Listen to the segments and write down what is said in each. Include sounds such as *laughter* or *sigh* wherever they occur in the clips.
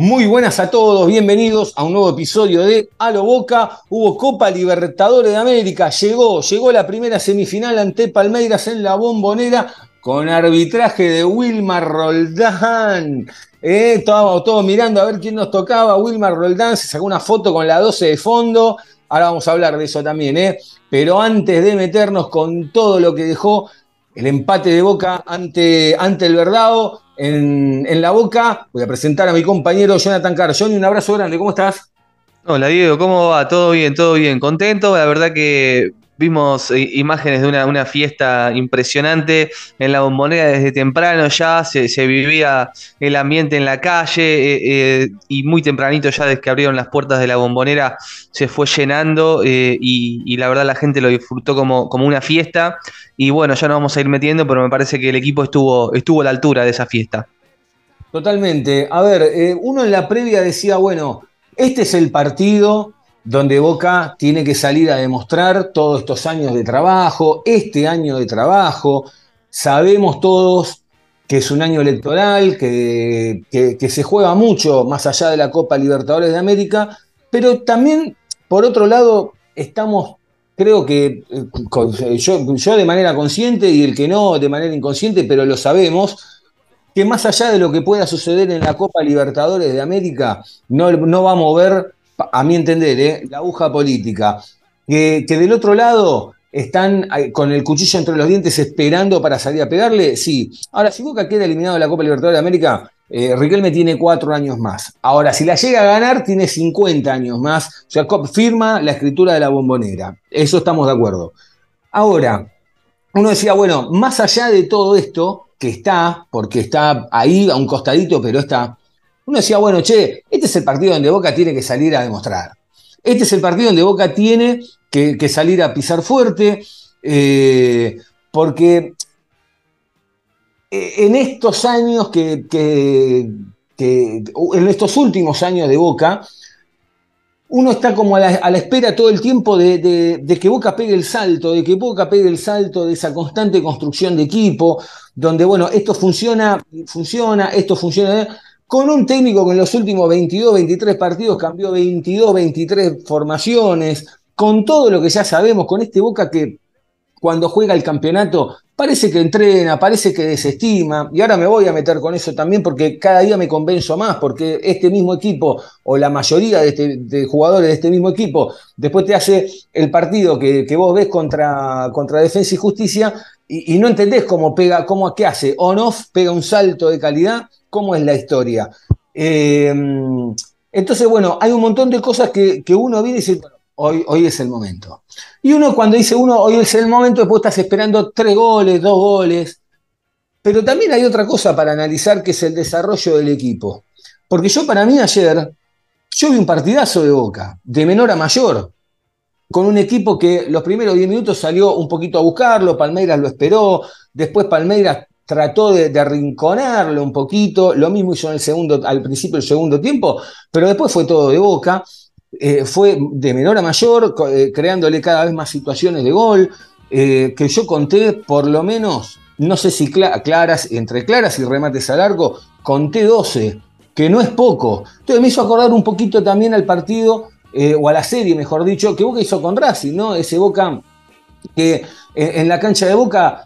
Muy buenas a todos, bienvenidos a un nuevo episodio de A lo Boca. Hubo Copa Libertadores de América, llegó, llegó la primera semifinal ante Palmeiras en la bombonera con arbitraje de Wilmar Roldán. Eh, estábamos todos mirando a ver quién nos tocaba. Wilmar Roldán se sacó una foto con la 12 de fondo. Ahora vamos a hablar de eso también, ¿eh? Pero antes de meternos con todo lo que dejó el empate de Boca ante, ante el Verdado en, la Boca, voy a presentar a mi compañero Jonathan Carr. Johnny, un abrazo grande, ¿cómo estás? Hola Diego, ¿cómo va? Todo bien, todo bien. Contento, la verdad que vimos eh, imágenes de una, una fiesta impresionante en la bombonera desde temprano ya, se, se vivía el ambiente en la calle eh, eh, y muy tempranito ya desde que abrieron las puertas de la bombonera se fue llenando y, la verdad la gente lo disfrutó como, como una fiesta y bueno, ya nos vamos a ir metiendo, pero me parece que el equipo estuvo, estuvo a la altura de esa fiesta. Totalmente. A ver, uno en la previa decía, bueno, este es el partido donde Boca tiene que salir a demostrar todos estos años de trabajo, este año de trabajo. Sabemos todos que es un año electoral, que, que- se juega mucho más allá de la Copa Libertadores de América, pero también, por otro lado, estamos, creo que eh, yo, yo de manera consciente y el que no de manera inconsciente, pero lo sabemos, que más allá de lo que pueda suceder en la Copa Libertadores de América, no, no va a mover, a mi entender, ¿eh? la aguja política. Que, del otro lado están eh, con el cuchillo entre los dientes esperando para salir a pegarle, sí. Ahora, si Boca queda eliminado de la Copa Libertadores de América, eh, Riquelme tiene cuatro años más. Ahora, si la llega a ganar, tiene 50 años más. O sea, firma la escritura de la bombonera. Eso estamos de acuerdo. Ahora, uno decía, bueno, más allá de todo esto, que está, porque está ahí a un costadito, pero está, uno decía, bueno, che, este es el partido donde Boca tiene que salir a demostrar. Este es el partido donde Boca tiene que, salir a pisar fuerte, eh, porque eh, en estos años que, que- en estos últimos años de Boca, uno está como a la, espera todo el tiempo de que Boca pegue el salto, de que Boca pegue el salto de esa constante construcción de equipo, donde, bueno, esto funciona, funciona, esto funciona, con un técnico que en los últimos 22, 23 partidos cambió 22, 23 formaciones, con todo lo que ya sabemos, con este Boca que cuando juega el campeonato parece que entrena, parece que desestima, y ahora me voy a meter con eso también porque cada día me convenzo más, porque este mismo equipo, o la mayoría de, este- jugadores de este mismo equipo, después te hace el partido que, vos ves contra, Defensa y Justicia, y, y no entendés cómo pega, cómo, qué hace, on-off, pega un salto de calidad, cómo es la historia. Eh, entonces, bueno, hay un montón de cosas que, que uno viene y dice, bueno, hoy, hoy es el momento. Y uno cuando dice uno, hoy es el momento, después estás esperando tres goles, dos goles. Pero también hay otra cosa para analizar que es el desarrollo del equipo. Porque yo para mí ayer, yo vi un partidazo de Boca, de menor a mayor, con un equipo que los primeros 10 minutos salió un poquito a buscarlo, Palmeiras lo esperó, después Palmeiras trató de, arrinconarlo un poquito, lo mismo hizo en el segundo, al principio del segundo tiempo, pero después fue todo de Boca eh, fue de menor a mayor, eh, creándole cada vez más situaciones de gol, eh, que yo conté por lo menos, no sé si cla- claras, entre claras y remates al arco, conté 12, que no es poco. Entonces me hizo acordar un poquito también al partido, o a la serie, mejor dicho, que Boca hizo con Racing, ¿no? Ese Boca que en, la cancha de Boca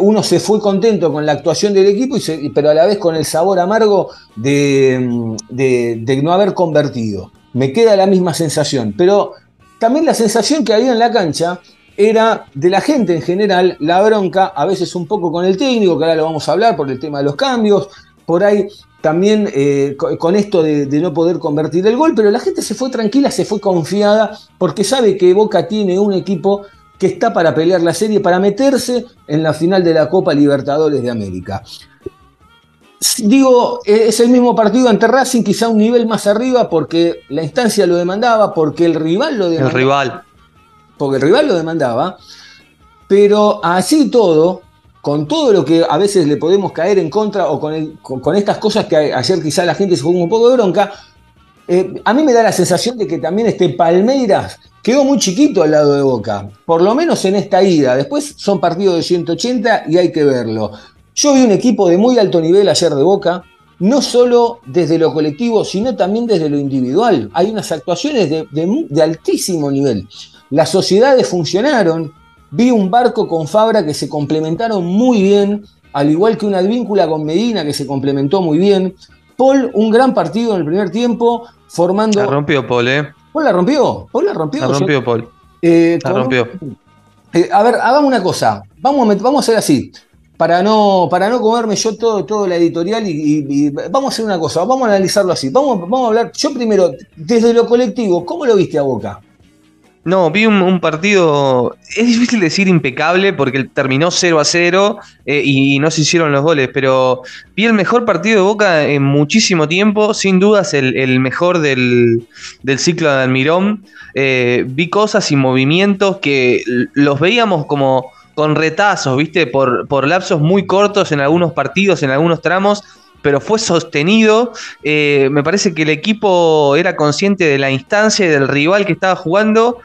uno se fue contento con la actuación del equipo, y pero a la vez con el sabor amargo de, no haber convertido. Me queda la misma sensación, pero también la sensación que había en la cancha era de la gente en general, la bronca, a veces un poco con el técnico, que ahora lo vamos a hablar por el tema de los cambios, por ahí también eh, co- con esto de no poder convertir el gol, pero la gente se fue tranquila, se fue confiada, porque sabe que Boca tiene un equipo que está para pelear la serie, para meterse en la final de la Copa Libertadores de América. Digo, eh, es el mismo partido ante Racing, quizá un nivel más arriba, porque la instancia lo demandaba, porque el rival lo demandaba. El rival. Porque el rival lo demandaba. Pero así todo, con todo lo que a veces le podemos caer en contra o con, el- con- con estas cosas que ayer quizá la gente se jugó un poco de bronca, eh, a mí me da la sensación de que también este Palmeiras quedó muy chiquito al lado de Boca, por lo menos en esta ida. Después son partidos de 180 y hay que verlo. Yo vi un equipo de muy alto nivel ayer de Boca, no solo desde lo colectivo, sino también desde lo individual. Hay unas actuaciones de, altísimo nivel. Las sociedades funcionaron. Vi un barco con Fabra que se complementaron muy bien, al igual que una advíncula con Medina que se complementó muy bien. Paul, un gran partido en el primer tiempo, formando. La rompió Paul, ¿eh? ¿Paul la rompió? ¿Paul la rompió? La rompió Paul. Eh, La rompió. eh, a ver, hagamos una cosa. Vamos a, vamos a hacer así. Para no, para no comerme yo todo, todo la editorial y, y- y- vamos a hacer una cosa, vamos a analizarlo así. Vamos, vamos a hablar, yo primero, desde lo colectivo, ¿cómo lo viste a Boca? No, vi un, partido. Es difícil decir impecable porque terminó 0 a 0 eh, y no se hicieron los goles, pero vi el mejor partido de Boca en muchísimo tiempo, sin dudas el, mejor del, del ciclo de Almirón. Eh, vi cosas y movimientos que los veíamos como con retazos, ¿viste? Por, por lapsos muy cortos en algunos partidos, en algunos tramos, pero fue sostenido. Eh, me parece que el equipo era consciente de la instancia y del rival que estaba jugando,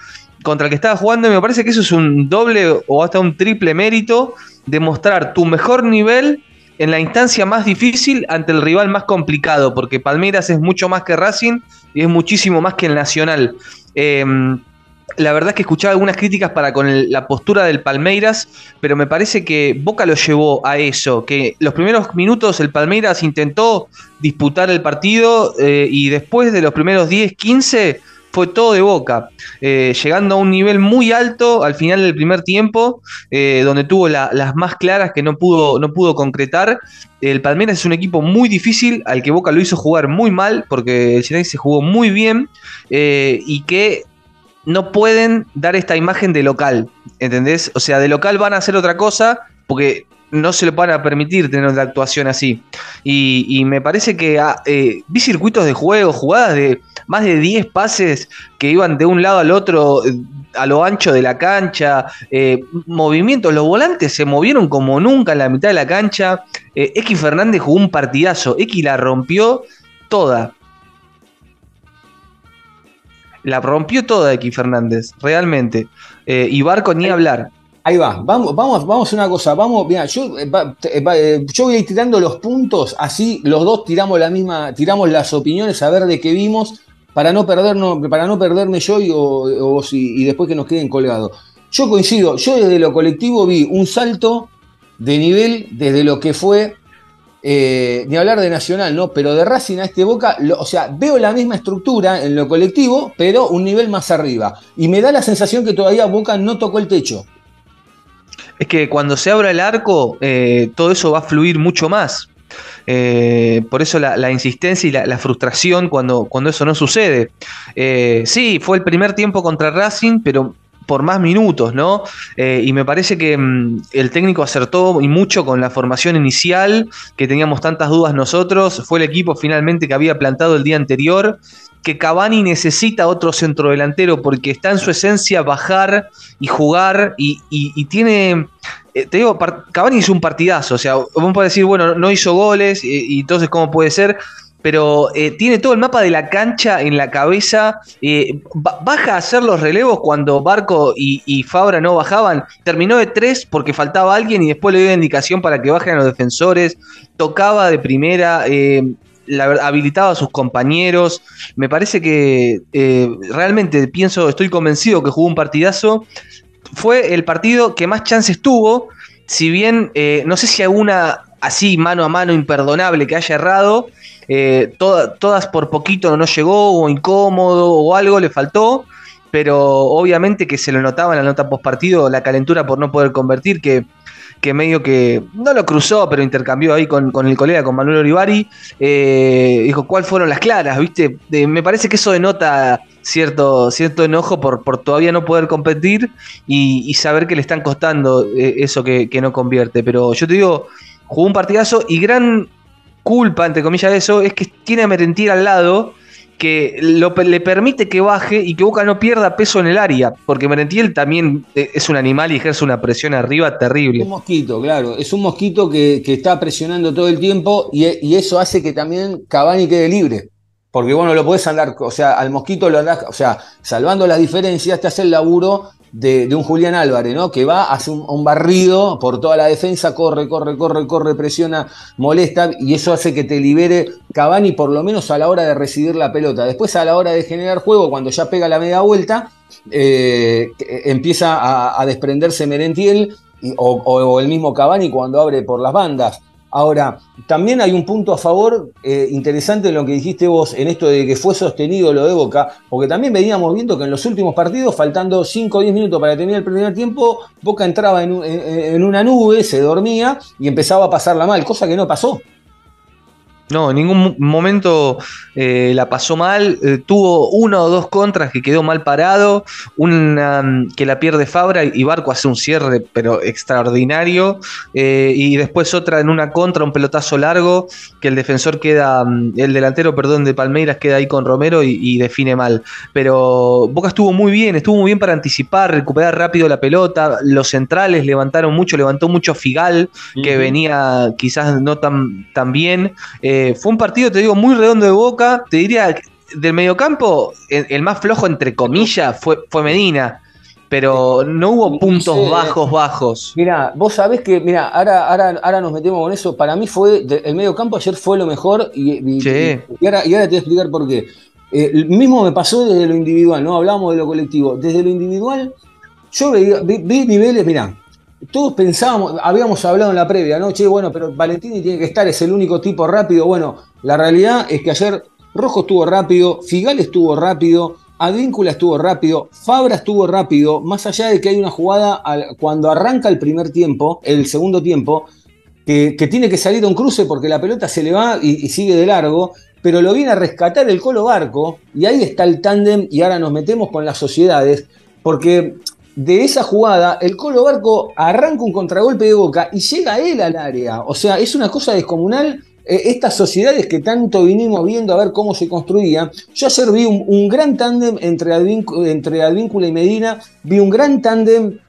contra el que estaba jugando, y me parece que eso es un doble o hasta un triple mérito de mostrar tu mejor nivel en la instancia más difícil ante el rival más complicado, porque Palmeiras es mucho más que Racing y es muchísimo más que el Nacional. Eh, la verdad es que escuchaba algunas críticas para con la postura del Palmeiras, pero me parece que Boca lo llevó a eso, que los primeros minutos el Palmeiras intentó disputar el partido eh, y después de los primeros 10, 15 fue todo de Boca, eh, llegando a un nivel muy alto al final del primer tiempo, eh, donde tuvo la- las más claras que no pudo, no pudo concretar. El Palmeiras es un equipo muy difícil, al que Boca lo hizo jugar muy mal, porque el se jugó muy bien, y que no pueden dar esta imagen de local, ¿entendés? O sea, de local van a hacer otra cosa porque no se lo van a permitir tener una actuación así. Y, me parece que ah, eh, vi circuitos de juego, jugadas de más de 10 pases que iban de un lado al otro eh, a lo ancho de la cancha, eh, movimientos, los volantes se movieron como nunca en la mitad de la cancha. X Fernández jugó un partidazo, X la rompió toda. La rompió toda X Fernández, realmente. Eh, y Barco ni hablar. Ahí va, vamos, vamos, vamos a una cosa, vamos, mira, yo, eh, eh, yo voy a ir tirando los puntos, así los dos tiramos la misma, tiramos las opiniones a ver de qué vimos, para no perdernos, para no perderme yo y, o- y después que nos queden colgados. Yo coincido, yo desde lo colectivo vi un salto de nivel desde lo que fue, eh, ni hablar de Nacional, ¿no? Pero de Racing a este Boca, lo- o sea, veo la misma estructura en lo colectivo, pero un nivel más arriba. Y me da la sensación que todavía Boca no tocó el techo. Es que cuando se abra el arco, eh, todo eso va a fluir mucho más. Eh, por eso la, insistencia y la, frustración cuando, cuando eso no sucede. Sí, fue el primer tiempo contra Racing, pero por más minutos, ¿no? Eh, y me parece que mm, el técnico acertó y mucho con la formación inicial, que teníamos tantas dudas nosotros. Fue el equipo finalmente que había plantado el día anterior. Que Cavani necesita otro centrodelantero porque está en su esencia bajar y jugar y, tiene. eh, te digo, Cavani hizo un partidazo. O sea, uno puede decir, bueno, no hizo goles y entonces, ¿cómo puede ser? Pero eh, tiene todo el mapa de la cancha en la cabeza. eh, ba- baja a hacer los relevos cuando Barco y, Fabra no bajaban. Terminó de tres porque faltaba alguien y después le dio indicación para que bajen a los defensores. Tocaba de primera. eh, la habilitaba a sus compañeros. Me parece que realmente pienso, estoy convencido que jugó un partidazo. Fue el partido que más chances tuvo. Si bien no sé si alguna así mano a mano imperdonable que haya errado, eh, toda- todas por poquito no llegó, o incómodo, o algo le faltó. Pero obviamente que se lo notaba en la nota post partido, la calentura por no poder convertir, que que medio que no lo cruzó, pero intercambió ahí con, con el colega, con Manuel Olivari. Eh, dijo, ¿cuáles fueron las claras? ¿Viste? Me parece que eso denota cierto, cierto enojo por, por todavía no poder competir y, y saber que le están costando eh, eso que, que no convierte. Pero yo te digo, jugó un partidazo y gran culpa, entre comillas, de eso es que tiene a Merentiel al lado que le permite que baje y que Boca no pierda peso en el área, porque Merentiel también eh, es un animal y ejerce una presión arriba terrible. Un mosquito, claro. Es un mosquito que, está presionando todo el tiempo y, y eso hace que también Cavani quede libre. Porque bueno, lo podés andar, o sea, al mosquito lo andás, o sea, salvando las diferencias, te hace el laburo de, un Julián Álvarez, ¿no? Que va, hace un, un barrido por toda la defensa, corre, corre, corre, corre, presiona, molesta, y eso hace que te libere Cavani por lo menos a la hora de recibir la pelota. Después a la hora de generar juego, cuando ya pega la media vuelta, eh, empieza a, desprenderse Merentiel o- o el mismo Cavani cuando abre por las bandas. Ahora, también hay un punto a favor eh, interesante en lo que dijiste vos, en esto de que fue sostenido lo de Boca, porque también veníamos viendo que en los últimos partidos, faltando 5 o 10 minutos para terminar el primer tiempo, Boca entraba en, en- en una nube, se dormía y empezaba a pasarla mal, cosa que no pasó. No, en ningún mo- momento eh, la pasó mal. eh, tuvo uno o dos contras que quedó mal parado. Una mm, que la pierde Fabra y Barco hace un cierre, pero extraordinario. eh, y después otra en una contra, un pelotazo largo, que el defensor queda, mm, el delantero, perdón, de Palmeiras queda ahí con Romero y, y define mal. Pero Boca estuvo muy bien, estuvo muy bien para anticipar, recuperar rápido la pelota. Los centrales levantaron mucho, levantó mucho Figal, que venía quizás no tan, tan bien. Eh, fue un partido, te digo, muy redondo de boca. Te diría que del mediocampo, el, el más flojo, entre comillas, fue, fue Medina. Pero no hubo puntos eh. bajos, bajos. Mira, vos sabés que, mira, ahora, ahora, ahora nos metemos con eso. Para mí fue, el medio campo ayer fue lo mejor y, y- Sí. y ahora, y ahora te voy a explicar por qué. Eh, el mismo me pasó desde lo individual, no hablamos de lo colectivo. Desde lo individual, yo veía- vi, vi niveles, mira, todos pensábamos, habíamos hablado en la previa, ¿no? Che, bueno, pero Valentini tiene que estar, es el único tipo rápido. Bueno, la realidad es que ayer Rojo estuvo rápido, Figal estuvo rápido, Advíncula estuvo rápido, Fabra estuvo rápido, más allá de que hay una jugada cuando arranca el primer tiempo, el segundo tiempo, que, que tiene que salir a un cruce porque la pelota se le va y, y sigue de largo, pero lo viene a rescatar el Colo Barco, y ahí está el tándem, y ahora nos metemos con las sociedades, porque de esa jugada, el Colo Barco arranca un contragolpe de boca y llega él al área. O sea, es una cosa descomunal. eh, estas sociedades que tanto vinimos viendo a ver cómo se construían. Yo ayer vi un, gran tándem entre, entre Advíncula y Medina, vi un gran tándem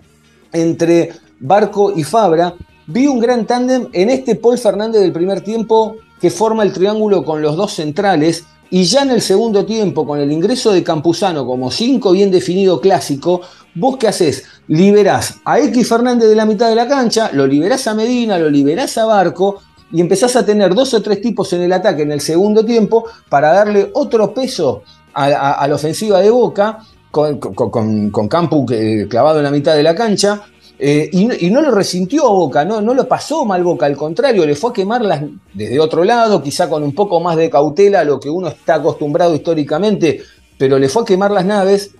entre Barco y Fabra, vi un gran tándem en este Paul Fernández del primer tiempo que forma el triángulo con los dos centrales. Y ya en el segundo tiempo, con el ingreso de Campuzano como cinco bien definido clásico, ¿Vos qué haces? Liberás a X Fernández de la mitad de la cancha, lo liberás a Medina, lo liberás a Barco y empezás a tener dos o tres tipos en el ataque en el segundo tiempo para darle otro peso a, la ofensiva de Boca con, con, con- Campu que- clavado en la mitad de la cancha. eh, y, no- y no lo resintió Boca, no, no lo pasó mal Boca, al contrario, le fue a quemarlas desde otro lado, quizá con un poco más de cautela a lo que uno está acostumbrado históricamente, pero le fue a quemar las naves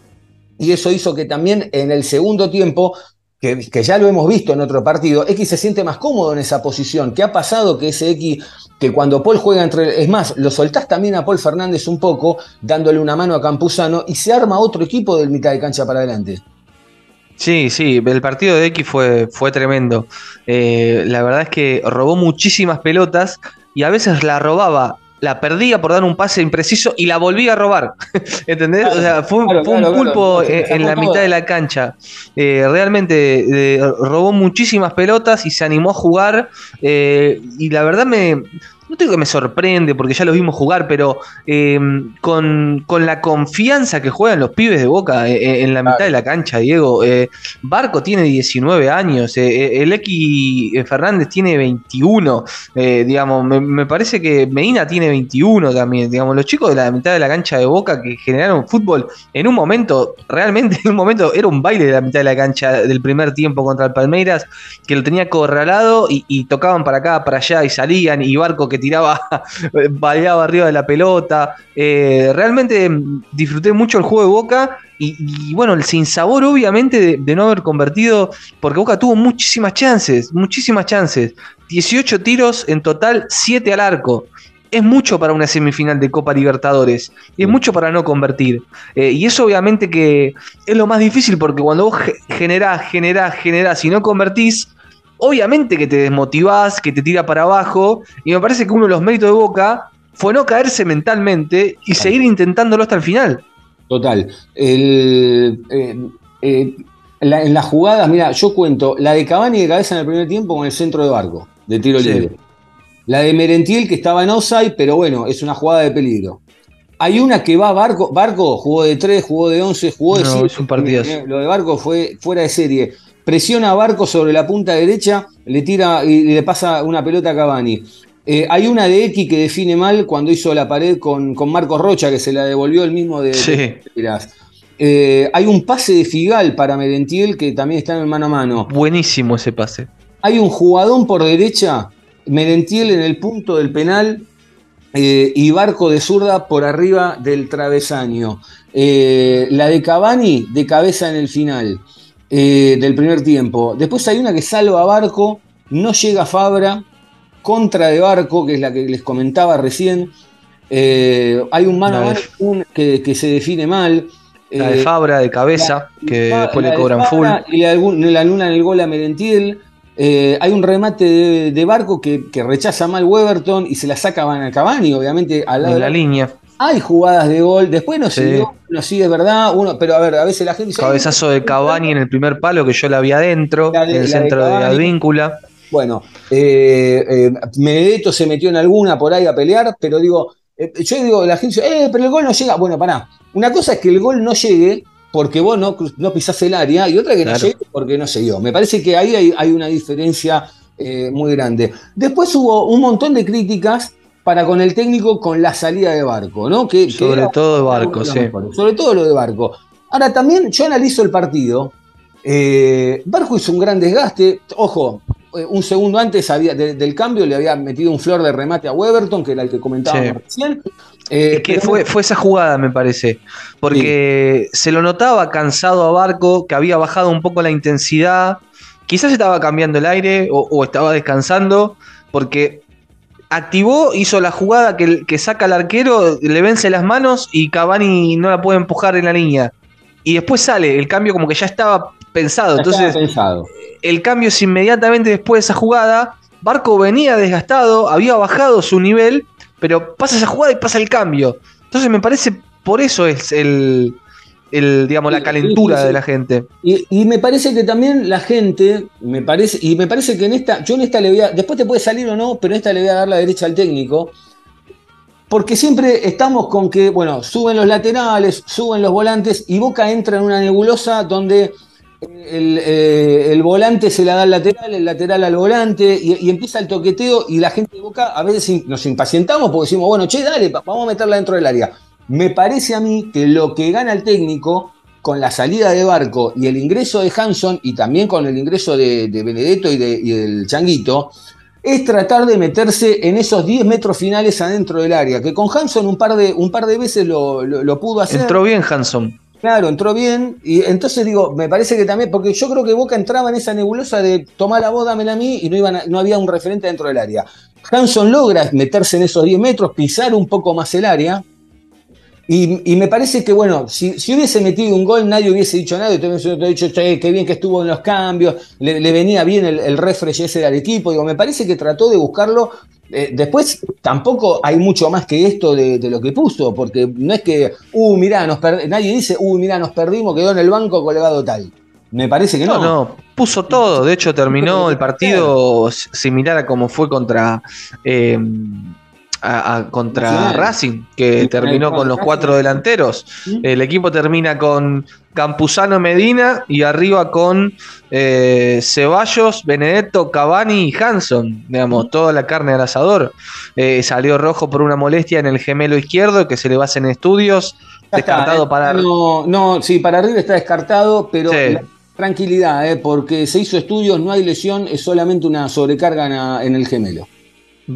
y eso hizo que también en el segundo tiempo, que, ya lo hemos visto en otro partido, X se siente más cómodo en esa posición. ¿Qué ha pasado que ese X, que cuando Paul juega entre... Es más, lo soltás también a Paul Fernández un poco, dándole una mano a Campuzano, y se arma otro equipo del mitad de cancha para adelante. Sí, sí, el partido de X fue, fue tremendo. Eh, la verdad es que robó muchísimas pelotas y a veces la robaba, la perdía por dar un pase impreciso y la volvía a robar. *laughs* ¿Entendés? o sea, fue, un- Claro, fue un claro, pulpo claro. en, la mitad de la cancha. Eh, realmente eh, robó muchísimas pelotas y se animó a jugar. eh, y la verdad me. No digo que me sorprende porque ya los vimos jugar, pero eh, con, con la confianza que juegan los pibes de Boca eh, eh, en la mitad de la cancha, Diego. eh, Barco tiene 19 años, el X Fernández tiene 21, eh, digamos, me, parece que Medina tiene 21 también, digamos, los chicos de la mitad de la cancha de Boca que generaron fútbol en un momento, realmente en un momento era un baile de la mitad de la cancha del primer tiempo contra el Palmeiras, que lo tenía acorralado y, y tocaban para acá, para allá y salían, y Barco que tiraba, *laughs* baleaba arriba de la pelota. Eh, realmente mm, disfruté mucho el juego de Boca y, y bueno, el sinsabor obviamente de, de no haber convertido, porque Boca tuvo muchísimas chances, muchísimas chances. 18 tiros en total, 7 al arco es mucho para una semifinal de Copa Libertadores es mucho para no convertir. Eh, y eso obviamente que es lo más difícil porque cuando vos ge- generás, generás, generás y no convertís, obviamente que te desmotivás, que te tira para abajo. Y me parece que uno de los méritos de Boca fue no caerse mentalmente y seguir intentándolo hasta el final. Total. El, eh, eh, la- en las jugadas, mira, yo cuento la de Cavani de cabeza en el primer tiempo con el centro de barco, de tiro Sí. libre. La de Merentiel que estaba en offside, pero bueno, es una jugada de peligro. Hay una que va Barco, Barco jugó de 3, jugó de 11, jugó de No, 7. es un partidazo. Lo de Barco fue fuera de serie. Presiona a Barco sobre la punta derecha, le tira y le pasa una pelota a Cavani. Eh, hay una de X que define mal cuando hizo la pared con, con Marcos Rocha, que se la devolvió el mismo de, Sí. de. Eh, hay un pase de Figal para Merentiel que también está en el mano a mano. Buenísimo ese pase. Hay un jugadón por derecha, Merentiel en el punto del penal eh, y Barco de zurda por arriba del travesaño. La de Cavani de cabeza en el final eh, del primer tiempo. Después hay una que salva a Barco, no llega Fabra, contra de Barco, que es la que les comentaba recién. Eh, hay un mano a La de- mano un- que, que se define mal. La de Eh, Fabra de cabeza, que la- después la le de cobran full. Y algún- le anulan el gol a Merentiel. Eh, hay un remate de, de Barco que, que rechaza mal Weberton y se la saca a Cavani, obviamente, al lado En de la línea. Hay jugadas de gol, después no Sí. dio, no sí es verdad, uno, pero a ver, a veces la gente dice, Cabezazo de Cavani en el primer palo que yo la vi adentro, La de- en el de centro de, Cavani. Advíncula. Bueno, eh, eh, Benedetto se metió en alguna por ahí a pelear, pero digo, eh, yo digo, la gente dice, eh, pero el gol no llega. Bueno, pará. Una cosa es que el gol no llegue porque vos no, no pisás el área y otra que no llegue porque no se dio. Me parece que ahí hay, hay una diferencia eh, muy grande. Después hubo un montón de críticas para con el técnico con la salida de Barco, ¿no? Que, que Sobre todo de Barco, sí. mejores. Sobre todo lo de Barco. Ahora también yo analizo el partido. Eh, Barco hizo un gran desgaste. Ojo, eh, un segundo antes había, de- del cambio le había metido un flor de remate a Weberton, que era el que comentábamos Sí. recién. Eh, Es que pero fue, fue esa jugada, me parece. Porque se lo notaba cansado a Barco, que había bajado un poco la intensidad. Quizás estaba cambiando el aire o, o estaba descansando, porque activó, hizo la jugada que, que saca al arquero, le vence las manos y Cavani no la puede empujar en la línea. Y después sale, el cambio como que ya estaba pensado. ya estaba Entonces, pensado. el cambio es inmediatamente después de esa jugada. Barco venía desgastado, había bajado su nivel, pero pasa esa jugada y pasa el cambio. Entonces me parece, por eso es el, el digamos, la calentura sí, sí. de la gente. Y, y me parece que también la gente, me parece, y me parece que en esta, yo en esta le voy a, después te puede salir o no, pero en esta le voy a dar la derecha al técnico, porque siempre estamos con que, bueno, suben los laterales, suben los volantes, y Boca entra en una nebulosa donde el, eh, el volante se la da al lateral, el lateral al volante, y, y empieza el toqueteo, y la gente de Boca a veces nos impacientamos porque decimos, bueno, che, dale, vamos a meterla dentro del área. Me parece a mí que lo que gana el técnico con la salida de Barco y el ingreso de Hanson y también con el ingreso de, de Benedetto y, de, y del Changuito, es tratar de meterse en esos 10 metros finales adentro del área, que con Hanson un par de, un par de veces lo, lo- lo pudo hacer. Entró bien Hanson. Claro, entró bien. Y entonces digo, me parece que también, porque yo creo que Boca entraba en esa nebulosa de tomar la voz, dámela a mí, y no, iban a- no había un referente dentro del área. Hanson logra meterse en esos 10 metros, pisar un poco más el área. Y, y me parece que, bueno, si, si hubiese metido un gol, nadie hubiese dicho nada. Entonces hubiese dicho, che, qué bien que estuvo en los cambios, le, le venía bien el, el refresh ese al equipo. Digo, me parece que trató de buscarlo. Eh, después, tampoco hay mucho más que esto de, de lo que puso, porque no es que, uh, mirá, nos nadie dice, uh, mirá, nos perdimos, quedó en el banco colgado tal. Me parece que no. No, no, puso todo. De hecho, terminó el partido similar a como fue contra, eh, a- a- contra Nacional. Racing, que terminó con los cuatro delanteros. El equipo termina con Campuzano Medina y arriba con eh, Ceballos, Benedetto, Cavani y Hanson. Digamos, toda la carne al asador. Eh, salió rojo por una molestia en el gemelo izquierdo que se le va a hacer en estudios. Ya Descartado eh, para. No, no, sí, para arriba está descartado, pero Sí. tranquilidad, eh, porque se hizo estudios, no hay lesión, es solamente una sobrecarga en el gemelo.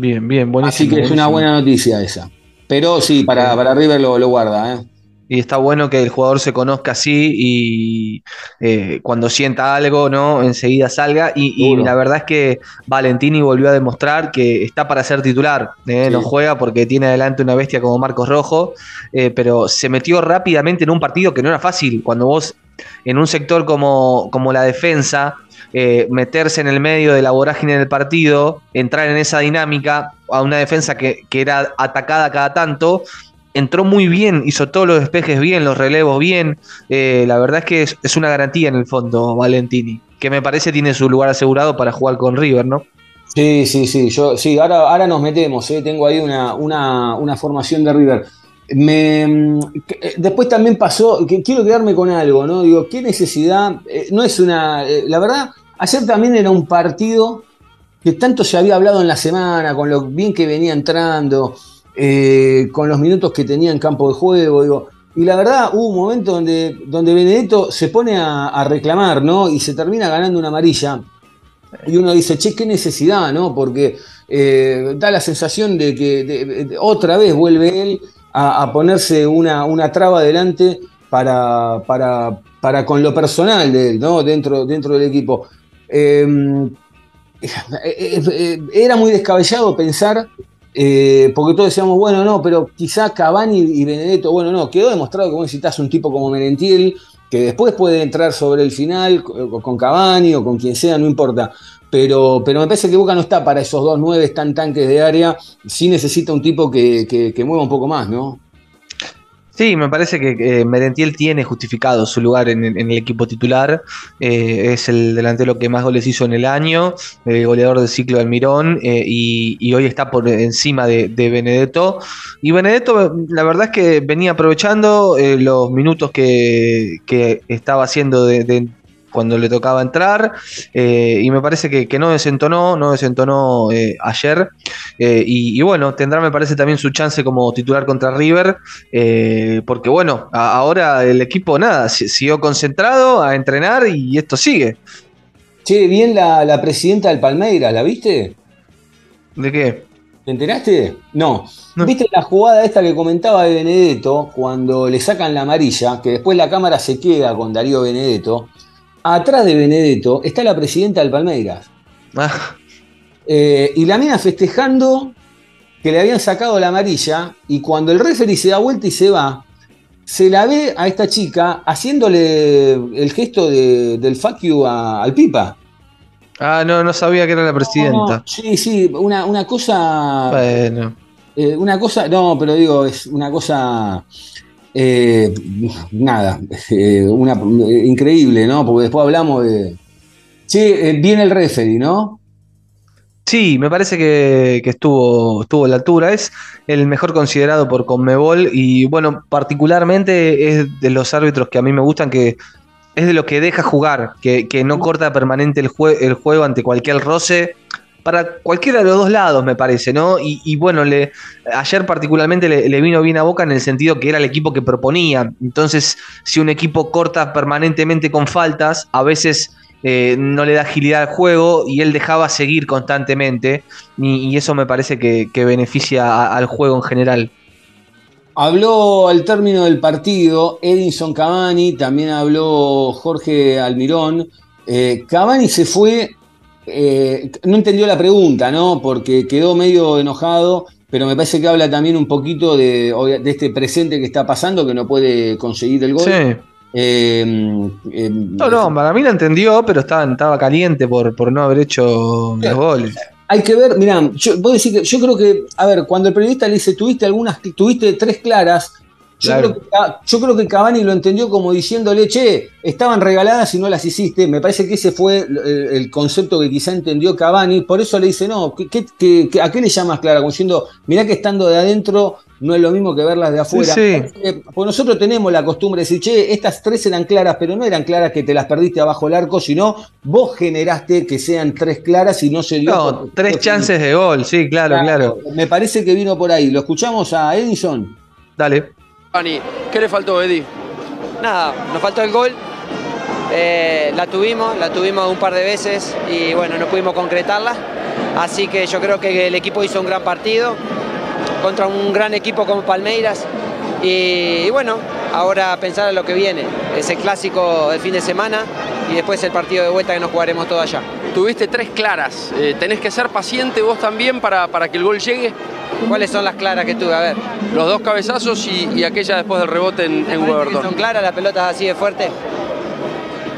Bien, bien, buenísimo. Así que es una buena noticia esa. Pero sí, para, para River lo, lo guarda. ¿eh? Y está bueno que el jugador se conozca así y eh, cuando sienta algo, ¿no? Enseguida salga. Y, la verdad es que Valentini volvió a demostrar que está para ser titular. ¿eh? Sí. No juega porque tiene adelante una bestia como Marcos Rojo, eh, pero se metió rápidamente en un partido que no era fácil. Cuando vos en un sector como, como la defensa, eh, meterse en el medio de la vorágine del partido, entrar en esa dinámica a una defensa que, que era atacada cada tanto, entró muy bien, hizo todos los despejes bien, los relevos bien. Eh, la verdad es que es, una garantía en el fondo, Valentini, que me parece tiene su lugar asegurado para jugar con River, ¿no? Sí, sí, sí. Yo, sí, ahora, ahora nos metemos. ¿eh? Tengo ahí una, una, una formación de River. Me, eh, después también pasó, que quiero quedarme con algo, ¿no? Digo, ¿qué necesidad? Eh, no es una. eh, la verdad, ayer también era un partido que tanto se había hablado en la semana, con lo bien que venía entrando, con los minutos que tenía en campo de juego, digo. Y la verdad, hubo un momento donde, donde Benedetto se pone a, reclamar, ¿no? Y se termina ganando una amarilla. Y uno dice, che, qué necesidad, ¿no? Porque da la sensación de que otra vez vuelve él a, ponerse una, una traba adelante para, para, para con lo personal de él, ¿no? Dentro, dentro del equipo. Eh, eh, eh, era muy descabellado pensar, porque todos decíamos, bueno, no, pero quizá Cavani y Benedetto, bueno, no, quedó demostrado que vos necesitas un tipo como Merentiel, que después puede entrar sobre el final co- con Cavani o con quien sea, no importa. Pero, pero me parece que Boca no está para esos dos nueve tan tanques de área, sí necesita un tipo que, que- mueva un poco más, ¿no? Sí, me parece que eh, Merentiel tiene justificado su lugar en, el equipo titular. Eh, es el delantero que más goles hizo en el año, el goleador del ciclo del Mirón, eh, y, hoy está por encima de, de Benedetto. Y Benedetto, la verdad es que venía aprovechando eh, los minutos que, que estaba haciendo de cuando le tocaba entrar, eh, y me parece que, que no desentonó, no desentonó eh, ayer. Eh, y, y bueno, tendrá, me parece, también su chance como titular contra River. Porque bueno, a- ahora el equipo nada, si- siguió concentrado a entrenar y esto sigue. Che, bien la, la presidenta del Palmeiras, ¿la viste? ¿De qué? ¿Te enteraste? No. No. ¿Viste la jugada esta que comentaba de Benedetto cuando le sacan la amarilla, que después la cámara se queda con Darío Benedetto? Atrás de Benedetto está la presidenta del Palmeiras. Ah, Eh, y la mina festejando que le habían sacado la amarilla y cuando el referee se da vuelta y se va, se la ve a esta chica haciéndole el gesto de- del fuck you a- al Pipa. ah, no, no sabía que era la No, presidenta. sí, sí, una, una cosa... Bueno, Eh, una cosa, no, pero digo, es una cosa, eh, nada, eh, una, eh, increíble, ¿no? Porque después hablamos de... Sí, eh, viene el referee, ¿no? sí, me parece que, que estuvo, estuvo a la altura. Es el mejor considerado por Conmebol y bueno, particularmente es de los árbitros que a mí me gustan que es de los que deja jugar, que, que no corta permanente el, jue- el juego ante cualquier roce. Para cualquiera de los dos lados, me parece, ¿no? Y, bueno, ayer particularmente le, vino bien a Boca en el sentido que era el equipo que proponía. Entonces, si un equipo corta permanentemente con faltas, a veces eh, no le da agilidad al juego y él dejaba seguir constantemente. Y, eso me parece que, beneficia al juego en general. Habló al término del partido Edinson Cavani, también habló Jorge Almirón. Eh, Cavani se fue, eh, no entendió la pregunta, ¿no? Porque quedó medio enojado, pero me parece que habla también un poquito de, de este presente que está pasando, que no puede conseguir el gol. Sí. Eh, eh, No, no, para mí lo entendió, pero estaba, estaba caliente por, por no haber hecho los goles. Hay que ver, mirá, yo, decís que, yo creo que, a ver, cuando el periodista le dice, tuviste algunas, tuviste tres claras, yo, Claro. creo que, yo creo que Cavani lo entendió como diciéndole, che, estaban regaladas y no las hiciste. Me parece que ese fue el, el concepto que quizá entendió Cavani, por eso le dice, no, ¿qué, qué- qué- qué- a qué le llamas clara? Como diciendo, mirá que estando de adentro no es lo mismo que verlas de afuera. Sí, sí. Eh, Porque nosotros tenemos la costumbre de decir, che, estas tres eran claras, pero no eran claras que te las perdiste abajo el arco, sino vos generaste que sean tres claras y no se dio. No, tres chances de gol, sí, claro, claro. Me parece que vino por ahí. ¿Lo escuchamos a Edison? Dale. ¿Qué le faltó, Eddie? Nada, nos faltó el gol. Eh, la tuvimos, la tuvimos un par de veces y bueno, no pudimos concretarla. Así que yo creo que el equipo hizo un gran partido contra un gran equipo como Palmeiras. Y, y bueno, ahora pensar en lo que viene. Ese clásico del fin de semana y después el partido de vuelta que nos jugaremos todo allá. Tuviste tres claras. Eh, tenés que ser paciente vos también para, para que el gol llegue. ¿Cuáles son las claras que tuve? A ver. Los dos cabezazos y, y aquella después del rebote en, en ¿Son Weberton. claras las pelotas así de fuerte?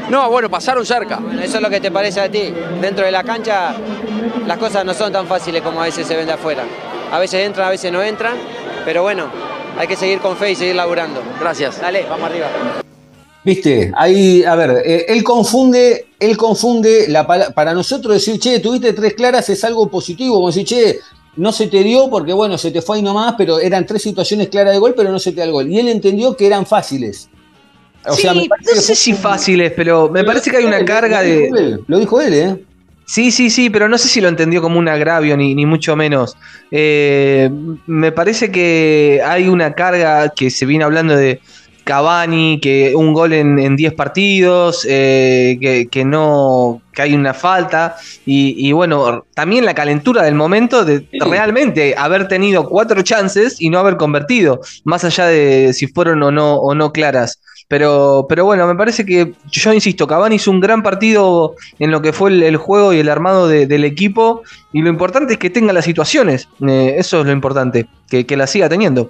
No, bueno, pasaron cerca. Bueno, eso es lo que te parece a ti. Dentro de la cancha las cosas no son tan fáciles como a veces se ven de afuera. A veces entran, a veces no entran, pero bueno, hay que seguir con fe y seguir laburando. Gracias. Dale, vamos arriba. Viste, ahí, a ver, eh, él confunde, él confunde la para nosotros decir, che, tuviste tres claras es algo positivo, como decir, che, no se te dio porque bueno, se te fue ahí nomás, pero eran tres situaciones claras de gol, pero no se te da el gol. Y él entendió que eran fáciles. O sí, sea, me no sé si fáciles, pero me parece que hay una carga de... él, Lo dijo él, ¿eh? Sí, sí, sí, pero no sé si lo entendió como un agravio, ni, ni mucho menos. Eh, me parece que hay una carga que se viene hablando de Cavani, que un gol en en 10 partidos, eh, que, que no, que hay una falta, y, y bueno, también la calentura del momento de realmente haber tenido cuatro chances y no haber convertido, más allá de si fueron o no, o no claras. Pero, pero bueno, me parece que, yo insisto, Cavani hizo un gran partido en lo que fue el, el juego y el armado de- del equipo. Y lo importante es que tenga las situaciones. Eh, eso es lo importante, que, que las siga teniendo.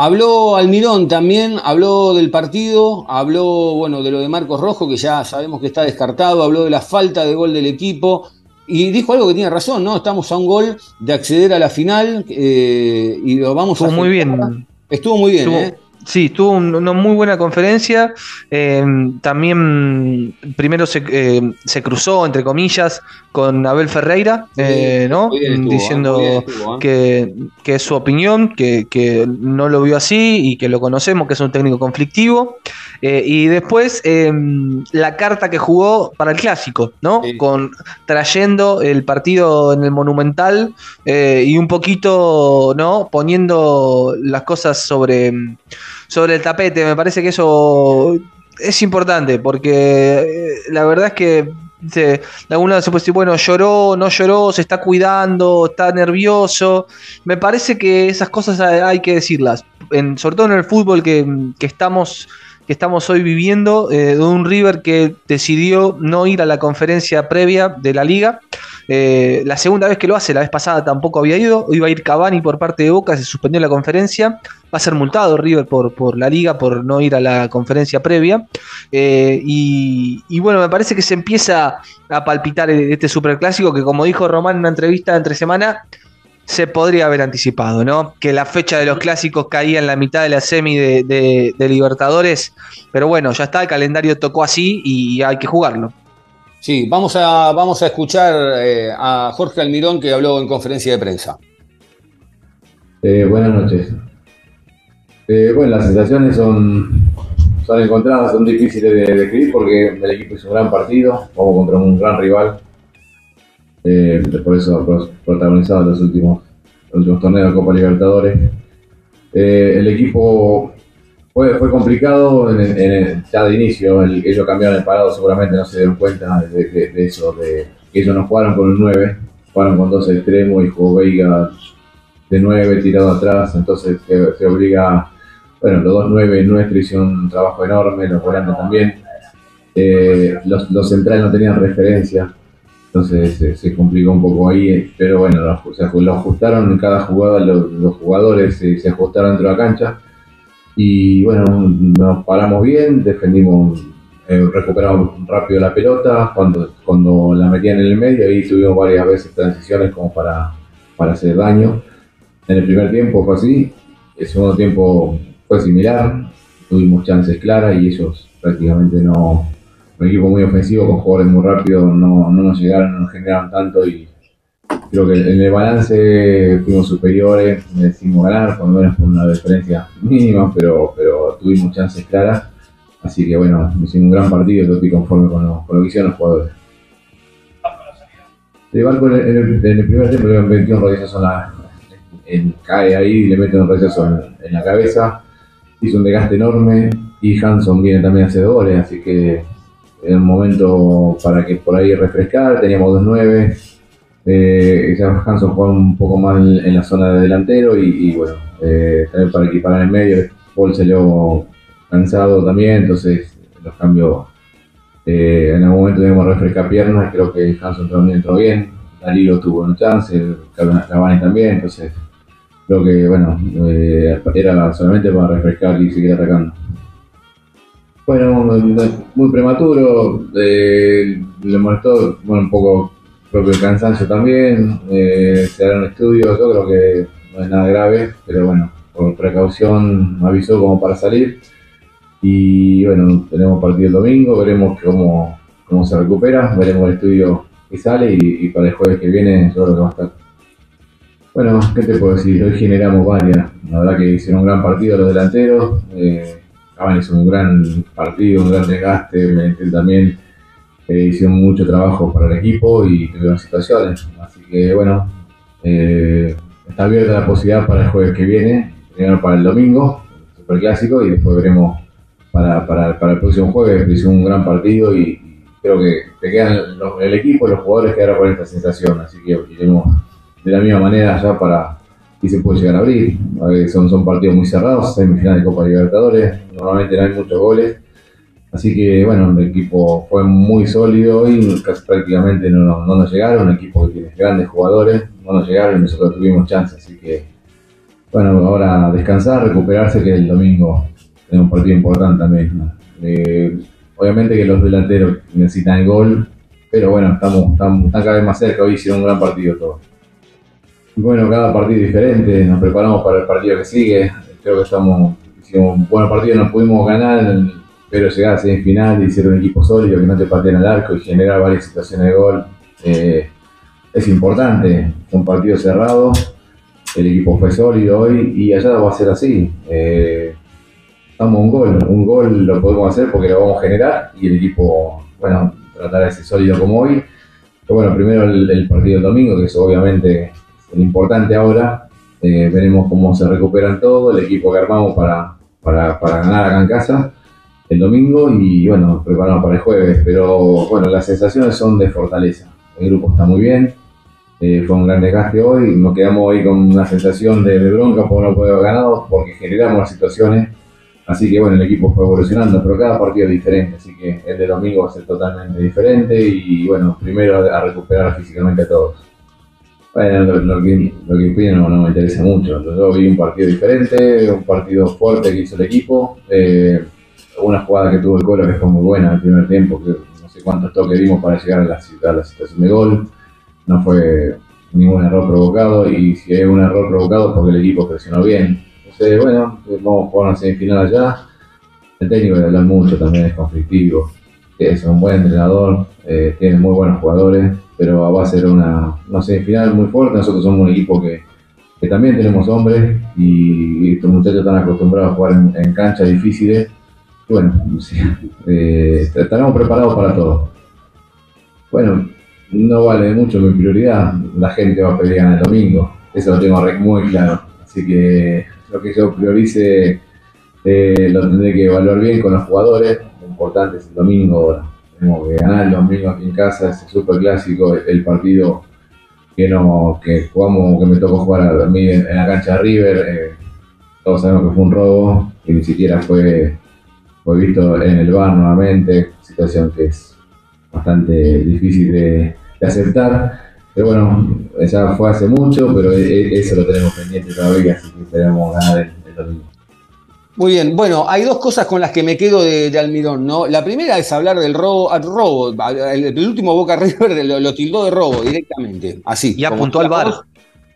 Habló Almirón también, habló del partido, habló bueno de lo de Marcos Rojo, que ya sabemos que está descartado, habló de la falta de gol del equipo y dijo algo que tiene razón, ¿no? Estamos a un gol de acceder a la final eh, y lo vamos Estuvo a muy gestionar. bien. Estuvo muy bien, Estuvo- ¿eh? Sí, tuvo un- una muy buena conferencia. eh, también primero se, eh, se cruzó, entre comillas, con Abel Ferreira, eh, ¿no? Diciendo que, que es su opinión, que, que no lo vio así y que lo conocemos, que es un técnico conflictivo. Y después la carta que jugó para el clásico, ¿no? Sí. Con trayendo el partido en el Monumental y un poquito, ¿no? Poniendo las cosas sobre, sobre el tapete. Me parece que eso es importante porque eh, la verdad es que de algún lado se puede decir, bueno, lloró, no lloró, se está cuidando, está nervioso. Me parece que esas cosas hay, hay que decirlas. En- sobre todo en el fútbol que, que estamos que estamos hoy viviendo, eh, de un River que decidió no ir a la conferencia previa de la liga. Eh, la segunda vez que lo hace, la vez pasada tampoco había ido, iba a ir Cavani por parte de Boca, se suspendió la conferencia, va a ser multado River por, por la liga por no ir a la conferencia previa. Eh, y, bueno, me parece que se empieza a palpitar este superclásico que como dijo Román en una entrevista entre semana, se podría haber anticipado, ¿no? Que la fecha de los clásicos caía en la mitad de la semi de- de Libertadores, pero bueno, ya está, el calendario tocó así y hay que jugarlo. Sí, vamos a, vamos a escuchar eh, a Jorge Almirón que habló en conferencia de prensa. Eh, buenas noches. Eh, bueno, las sensaciones son, son encontradas, son difíciles de describir porque el equipo hizo un gran partido, vamos contra un gran rival. Por eso pro- protagonizado los últimos, los últimos torneos de Copa Libertadores. El equipo fue, fue complicado en en ya de inicio, el, ellos cambiaron el parado, seguramente no se dieron cuenta de, de- de eso, de que ellos no jugaron con un 9, jugaron con dos extremos y jugó Veiga de 9 tirado atrás, entonces se, obliga, bueno, los dos 9 nuestros hicieron un trabajo enorme, los volantes también. Eh, los, los centrales no tenían referencia, entonces se, se complicó un poco ahí, pero bueno, lo ajustaron en cada jugada, los, los jugadores se, se ajustaron dentro de la cancha y bueno, nos paramos bien, defendimos, eh, recuperamos rápido la pelota, cuando, cuando la metían en el medio, ahí tuvimos varias veces transiciones como para, para hacer daño. En el primer tiempo fue así, el segundo tiempo fue similar, tuvimos chances claras y ellos prácticamente no, un equipo muy ofensivo con jugadores muy rápidos, no, no nos llegaron, no nos generaron tanto y creo que en el balance fuimos superiores, merecimos ganar, por lo menos con una diferencia mínima, pero, pero tuvimos chances claras. Así que bueno, hicimos un gran partido estoy conforme con lo, con lo que hicieron los jugadores. De Barco en el, primer tiempo le metió un rodillazo en la. cae ahí y le mete un rodillazo en, en la cabeza. Hizo un desgaste enorme y Hanson viene también a hacer goles, así que era un momento para que por ahí refrescar. Teníamos 2-9. Eh, ya Hanson juega un poco más en, la zona de delantero y, bueno, eh, para equipar en el medio. Paul salió cansado también, entonces los cambios eh, en algún momento debemos refrescar piernas. Creo que Hanson también entró bien, Darío tuvo una chance, Cavani también, entonces creo que bueno, eh, era solamente para refrescar y seguir atacando. Bueno, muy prematuro, eh, le molestó bueno, un poco propio cansancio también, eh, se harán estudios, yo creo que no es nada grave, pero bueno, por precaución me avisó como para salir. Y bueno, tenemos partido el domingo, veremos cómo, cómo se recupera, veremos el estudio que sale y, para el jueves que viene yo creo que va a estar. Bueno, ¿qué te puedo decir? Hoy generamos varias. La verdad que hicieron un gran partido los delanteros. Eh, Cavani hizo un gran partido, un gran desgaste. Mentel también eh, hicieron mucho trabajo para el equipo y tuvieron situaciones. Así que bueno, eh, está abierta la posibilidad para el jueves que viene, primero para el domingo, el superclásico, y después veremos para, para, para el próximo jueves. Hizo un gran partido y, creo que te quedan los- el equipo los jugadores quedaron con esta sensación. Así que iremos de la misma manera ya para y se puede llegar a abrir. Son, son partidos muy cerrados, semifinal de Copa Libertadores, normalmente no hay muchos goles. Así que bueno, el equipo fue muy sólido y prácticamente no, no- no nos llegaron, un equipo que tiene grandes jugadores, no nos llegaron y nosotros tuvimos chance, así que bueno, ahora descansar, recuperarse que el domingo tenemos un partido importante también. Eh, obviamente que los delanteros necesitan el gol, pero bueno, estamos, estamos, cada vez más cerca, hoy hicieron un gran partido todos. Bueno, cada partido diferente, nos preparamos para el partido que sigue. Creo que estamos, hicimos un buen partido, no pudimos ganar, pero llegar a semifinal y ser un equipo sólido que no te pateen al arco y generar varias situaciones de gol eh, es importante. Fue un partido cerrado, el equipo fue sólido hoy y allá va a ser así. Eh, estamos un gol, un gol lo podemos hacer porque lo vamos a generar y el equipo, bueno, tratar de ser sólido como hoy. Pero bueno, primero el, el partido del domingo, que es obviamente el importante ahora. Eh, veremos cómo se recuperan todo, el equipo que armamos para, para, para ganar acá en casa el domingo y bueno, preparamos para el jueves. Pero bueno, las sensaciones son de fortaleza. El grupo está muy bien, eh, fue un gran desgaste hoy, nos quedamos hoy con una sensación de, bronca por no poder haber ganado, porque generamos las situaciones. Así que bueno, el equipo fue evolucionando, pero cada partido es diferente, así que el de domingo va a ser totalmente diferente y bueno, primero a, recuperar físicamente a todos. Bueno, lo, lo que, lo que piden no, no me interesa mucho. Yo vi un partido diferente, un partido fuerte que hizo el equipo. Eh, una jugada que tuvo el Colo que fue muy buena en el primer tiempo, que no sé cuántos toques dimos para llegar a la, situación de gol. No fue ningún error provocado y si hay un error provocado porque el equipo presionó bien. Entonces, bueno, vamos a jugar una semifinal allá. El técnico de hablar mucho también es conflictivo. Es un buen entrenador, eh, tiene muy buenos jugadores, pero va a ser una, una semifinal muy fuerte. Nosotros somos un equipo que, que también tenemos hombres y, estos muchachos están acostumbrados a jugar en canchas difíciles. Bueno, sí, eh, estaremos preparados para todo. Bueno, no vale mucho mi prioridad. La gente va a pedir ganar el domingo. Eso lo tengo muy claro. Así que lo que yo priorice eh, lo tendré que evaluar bien con los jugadores. Lo importante es el domingo ahora. Tenemos que ganar el domingo aquí en casa, ese super clásico, el partido que no, que jugamos, que me tocó jugar a mí en, en la cancha de River. eh, todos sabemos que fue un robo, que ni siquiera fue, fue visto en el bar nuevamente, situación que es bastante difícil de, de aceptar. Pero bueno, ya fue hace mucho, pero e- e- eso lo tenemos pendiente todavía, así que esperemos ganar el, el domingo. Muy bien, bueno, hay dos cosas con las que me quedo de, de Almirón, ¿no? La primera es hablar del robo, ah, robo el, el último Boca River *laughs* lo, lo tildó de robo directamente, así. Y apuntó al vos,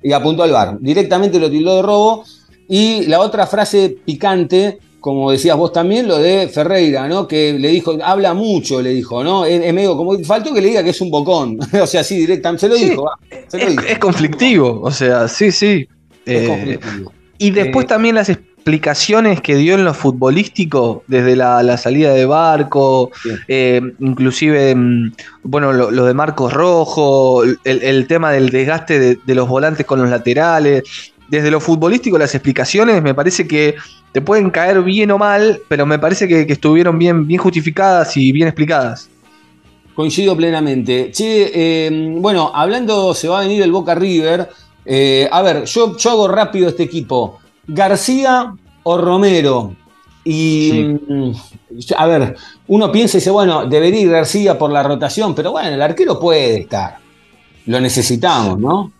Y apuntó al bar, directamente lo tildó de robo. Y la otra frase picante, como decías vos también, lo de Ferreira, ¿no? Que le dijo, habla mucho, le dijo, ¿no? Es, es medio como, faltó que le diga que es un bocón, *laughs* o sea, sí, directamente, se lo Sí, dijo, va, se lo Es, dijo. es conflictivo, o sea, sí, sí. Es Eh, conflictivo. Y después Eh, también las explicaciones que dio en lo futbolístico, desde la, la salida de Barco, eh, inclusive, mm, bueno, lo, lo de Marcos Rojo, el, el tema del desgaste de, de los volantes con los laterales. Desde lo futbolístico, las explicaciones me parece que te pueden caer bien o mal, pero me parece que, que estuvieron bien, bien justificadas y bien explicadas. Coincido plenamente. Che, eh, bueno, hablando, se va a venir el Boca River. Eh, a ver, yo, yo hago rápido este equipo. García o Romero. Y mm, a ver, uno piensa y dice, bueno, debería ir García por la rotación, pero bueno, el arquero puede estar. Lo necesitamos, ¿no?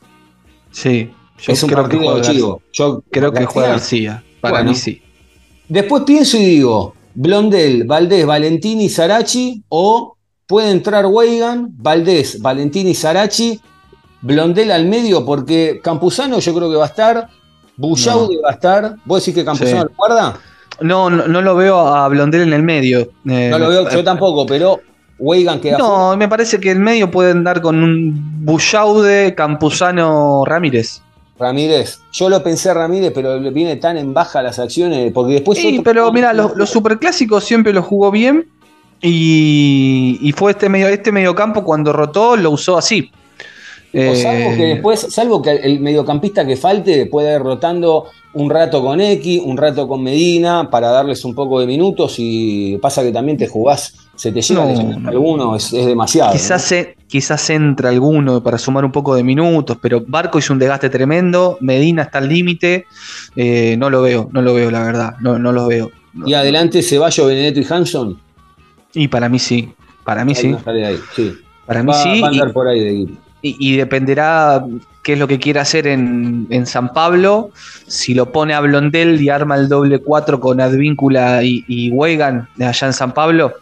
Sí. Yo es un creo que partido chivo. Yo, Creo que juega García. Para Bueno. mí sí. Después pienso y digo, Blondel, Valdés, Valentini, Sarachi, o puede entrar Weigan, Valdés, Valentini, Sarachi, Blondel al medio, porque Campuzano yo creo que va a estar, Bullaude va a estar. ¿Vos decís que Campuzano Sí. lo guarda? No, no, no lo veo a Blondel en el medio. Eh, No lo veo yo tampoco, pero Weigan queda fuera. No, me parece que el medio puede andar con un Bullaude, Campuzano, Ramírez. Ramírez. Yo lo pensé Ramírez, pero le viene tan en baja las acciones, porque después... Sí, otro- pero mira, los, los superclásicos siempre los jugó bien. Y, y fue este medio, este mediocampo cuando rotó, lo usó así. O salvo Eh, que después, salvo que el mediocampista que falte puede ir rotando un rato con X, un rato con Medina, para darles un poco de minutos y pasa que también te jugás, se te llega No. a lesionar alguno, es, es demasiado. Quizás, se- quizás entra alguno para sumar un poco de minutos, pero Barco hizo un desgaste tremendo, Medina está al límite, eh, no lo veo, no lo veo la verdad, no, no lo veo. ¿no? Y adelante Ceballos, Benedetto y Hanson. Y para mí sí, para mí sí, ahí, para mí Va, sí, va a y, andar por ahí de equipo. Y- dependerá qué es lo que quiera hacer en, en San Pablo, si lo pone a Blondel y arma el doble 4 con Advíncula y, y allá en San Pablo.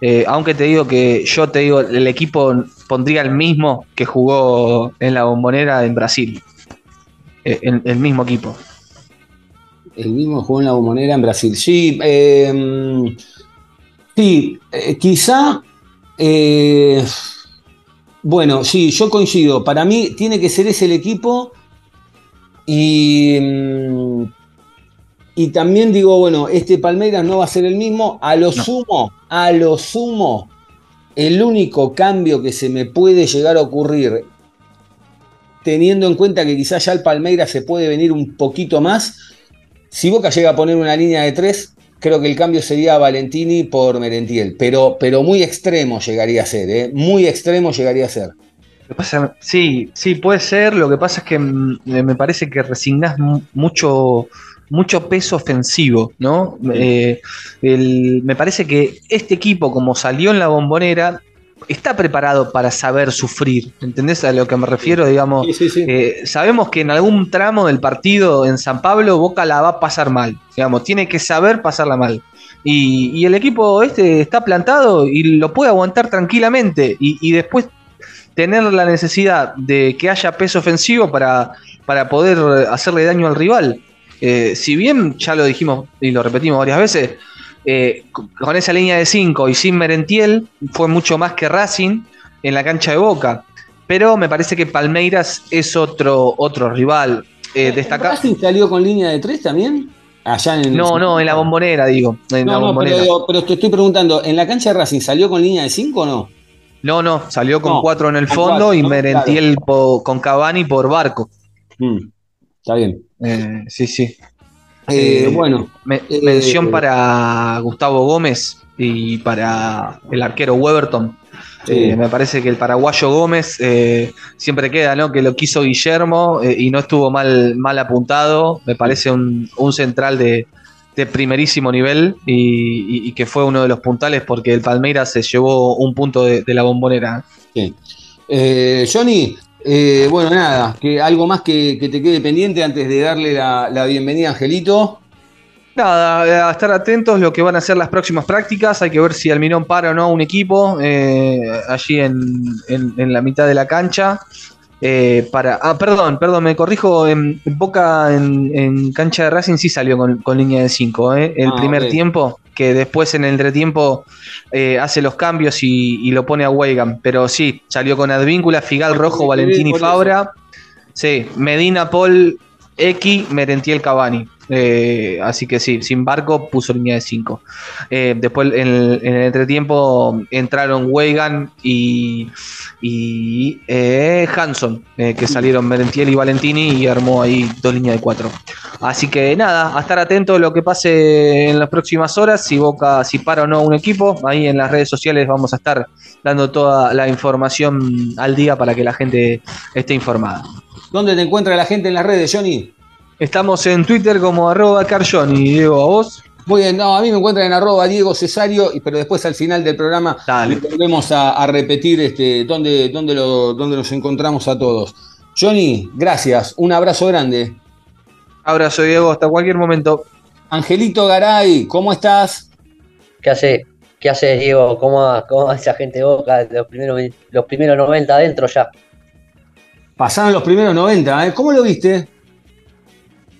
eh, aunque te digo que yo te digo, el equipo pondría el mismo que jugó en la bombonera en Brasil. Eh, el, mismo equipo. El mismo jugó en la bombonera en Brasil. Sí, eh, sí, eh, quizá. Bueno, sí, yo coincido. Para mí tiene que ser ese el equipo. Y, mm, y también digo, bueno, este Palmeiras no va a ser el mismo. A lo No. sumo, a lo sumo, el único cambio que se me puede llegar a ocurrir, teniendo en cuenta que quizás ya el Palmeiras se puede venir un poquito más, si Boca llega a poner una línea de tres, creo que el cambio sería Valentini por Merentiel, pero, pero muy extremo llegaría a ser, ¿eh? muy extremo llegaría a ser. Pasa- sí, sí, puede ser. Lo que pasa es que mm, me parece que resignás mu- mucho, mucho peso ofensivo, ¿no? Eh, el- me parece que este equipo, como salió en la bombonera, está preparado para saber sufrir. ¿Entendés a lo que me refiero? Digamos, Sí, sí, sí. eh, sabemos que en algún tramo del partido en San Pablo Boca la va a pasar mal. Digamos, tiene que saber pasarla mal. Y, y el equipo este está plantado y lo puede aguantar tranquilamente. Y, y después tener la necesidad de que haya peso ofensivo para, para poder hacerle daño al rival. Eh, si bien ya lo dijimos y lo repetimos varias veces, eh, con esa línea de 5 y sin Merentiel fue mucho más que Racing en la cancha de Boca. Pero me parece que Palmeiras es otro, otro rival. Eh, destaca- ¿Racing salió con línea de tres también? Allá en No, no, en la bombonera, digo. En la no, bombonera. pero, pero te estoy preguntando, ¿en la cancha de Racing salió con línea de 5 o no? No, no, salió con No, cuatro en el fondo cuatro, y. Merentiel po- con Cavani por barco. Mm, está bien. Eh, sí, sí. Eh, Eh, bueno, Me- Eh, mención para Gustavo Gómez y para el arquero Weberton. Sí. Eh, me parece que el paraguayo Gómez eh, siempre queda, ¿no? Que lo quiso Guillermo eh, y no estuvo mal, mal apuntado. Me parece un, un central de, de primerísimo nivel y, y- y que fue uno de los puntales porque el Palmeiras se llevó un punto de, de la bombonera. sí. Eh, Johnny, eh, bueno, nada, que algo más que, que te quede pendiente antes de darle la, la bienvenida a Angelito. Nada, eh, a estar atentos lo que van a ser las próximas prácticas. Hay que ver si Almirón para o no un equipo eh, allí en, en- en la mitad de la cancha. Eh, para, ah, perdón, perdón, me corrijo. En, en Boca, en, en cancha de Racing, sí salió con, con línea de 5. el Ah, primer tiempo, que después en el entretiempo eh, hace los cambios y, y lo pone a Weigan. Pero sí, salió con Advíncula, Figal Rojo, Valentín y. Fabra. Sí, Medina, Paul, X, Merentiel, Cavani. Eh, así que sí, sin barco puso línea de 5. Eh, después en el, en el entretiempo entraron Weigan y, eh, Hanson, que salieron Merentiel y Valentini y armó ahí dos líneas de 4. Así que nada, a estar atento a lo que pase en las próximas horas, si Boca, si para o no un equipo, ahí en las redes sociales vamos a estar dando toda la información al día para que la gente esté informada. ¿Dónde te encuentra la gente en las redes, Johnny? Estamos en Twitter como arroba carjoni, Diego, a vos. Muy bien, no, a mí me encuentran en arroba Diego Cesario, pero después al final del programa Dale. volvemos a, a repetir este, dónde, dónde, lo- dónde nos encontramos a todos. Johnny, gracias, un abrazo grande. Abrazo, Diego, hasta cualquier momento. Angelito Garay, ¿cómo estás? ¿Qué hace? ¿Qué haces, Diego? ¿Cómo va, cómo va esa gente de Boca? Los primeros, los primeros 90 adentro ya. Pasaron los primeros 90, ¿eh? ¿Cómo lo viste?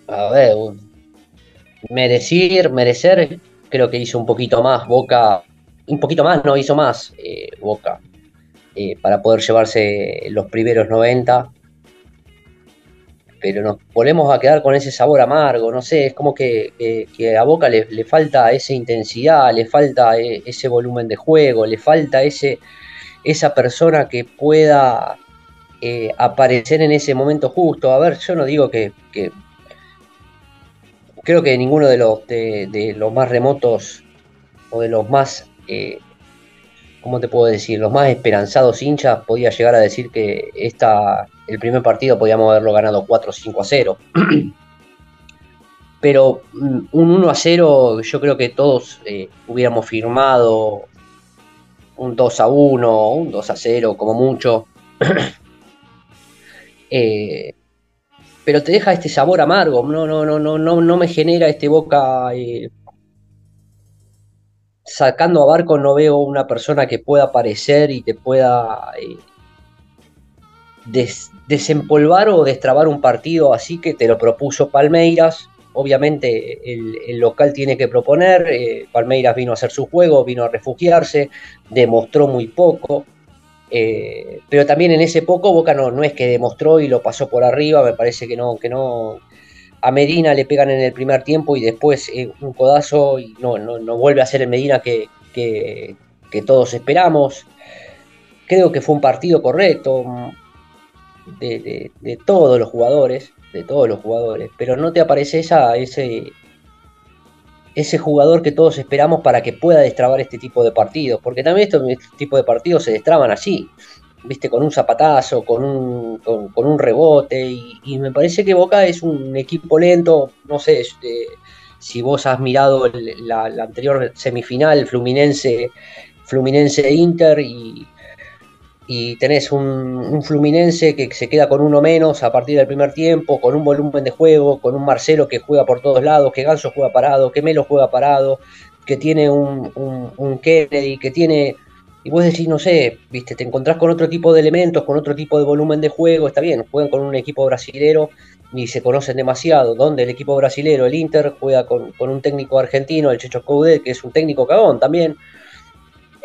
A ver, merecer, merecer, creo que hizo un poquito más Boca, un poquito más, no hizo más eh, Boca, eh, para poder llevarse los primeros 90. Pero nos volvemos a quedar con ese sabor amargo, no sé, es como que, que- que a Boca le, le falta esa intensidad, le falta eh, ese volumen de juego, le falta ese, esa persona que pueda aparecer en ese momento justo. A ver, yo no digo que creo que ninguno de los, de, de los más remotos o de los más, eh, ¿cómo te puedo decir? Los más esperanzados hinchas podía llegar a decir que el primer partido podíamos haberlo ganado 4-5 a 0. *clears throat* Pero mm, un 1 a 0 yo creo que todos eh, hubiéramos firmado un 2 a 1, un 2 a 0 como mucho. *clears throat* Eh, pero te deja este sabor amargo, no, no, no, no, no, no me genera este boca. eh, sacando a Barco no veo una persona que pueda aparecer y te pueda eh, des- desempolvar o destrabar un partido así que te lo propuso Palmeiras. Obviamente el, el local tiene que proponer, eh, Palmeiras vino a hacer su juego, vino a refugiarse, demostró muy poco. Eh, pero también en ese poco Boca no, no es que demostró y lo pasó por arriba, me parece que no, que no. A Medina le pegan en el primer tiempo y después eh, un codazo y no, no, no vuelve a ser el Medina que, que, que todos esperamos. Creo que fue un partido correcto mm, de, de- de todos los jugadores, de todos los jugadores, pero no te aparece esa, ese, ese jugador que todos esperamos para que pueda destrabar este tipo de partidos, porque también estos este tipo de partidos se destraban así, viste, con un zapatazo, con un, con, un rebote, y, me parece que Boca es un equipo lento, no sé, este, si vos has mirado la anterior semifinal, Fluminense, Fluminense Inter, y, y tenés un, un Fluminense que se queda con uno menos a partir del primer tiempo, con un volumen de juego, con un Marcelo que juega por todos lados, que Ganso juega parado, que Melo juega parado, que tiene un, un- un Kennedy, que tiene... Y vos decís, no sé, viste, te encontrás con otro tipo de elementos, con otro tipo de volumen de juego, está bien, juegan con un equipo brasilero y se conocen demasiado, donde el equipo brasilero, el Inter, juega con, con un técnico argentino, el Checho Coudet, que es un técnico cagón también,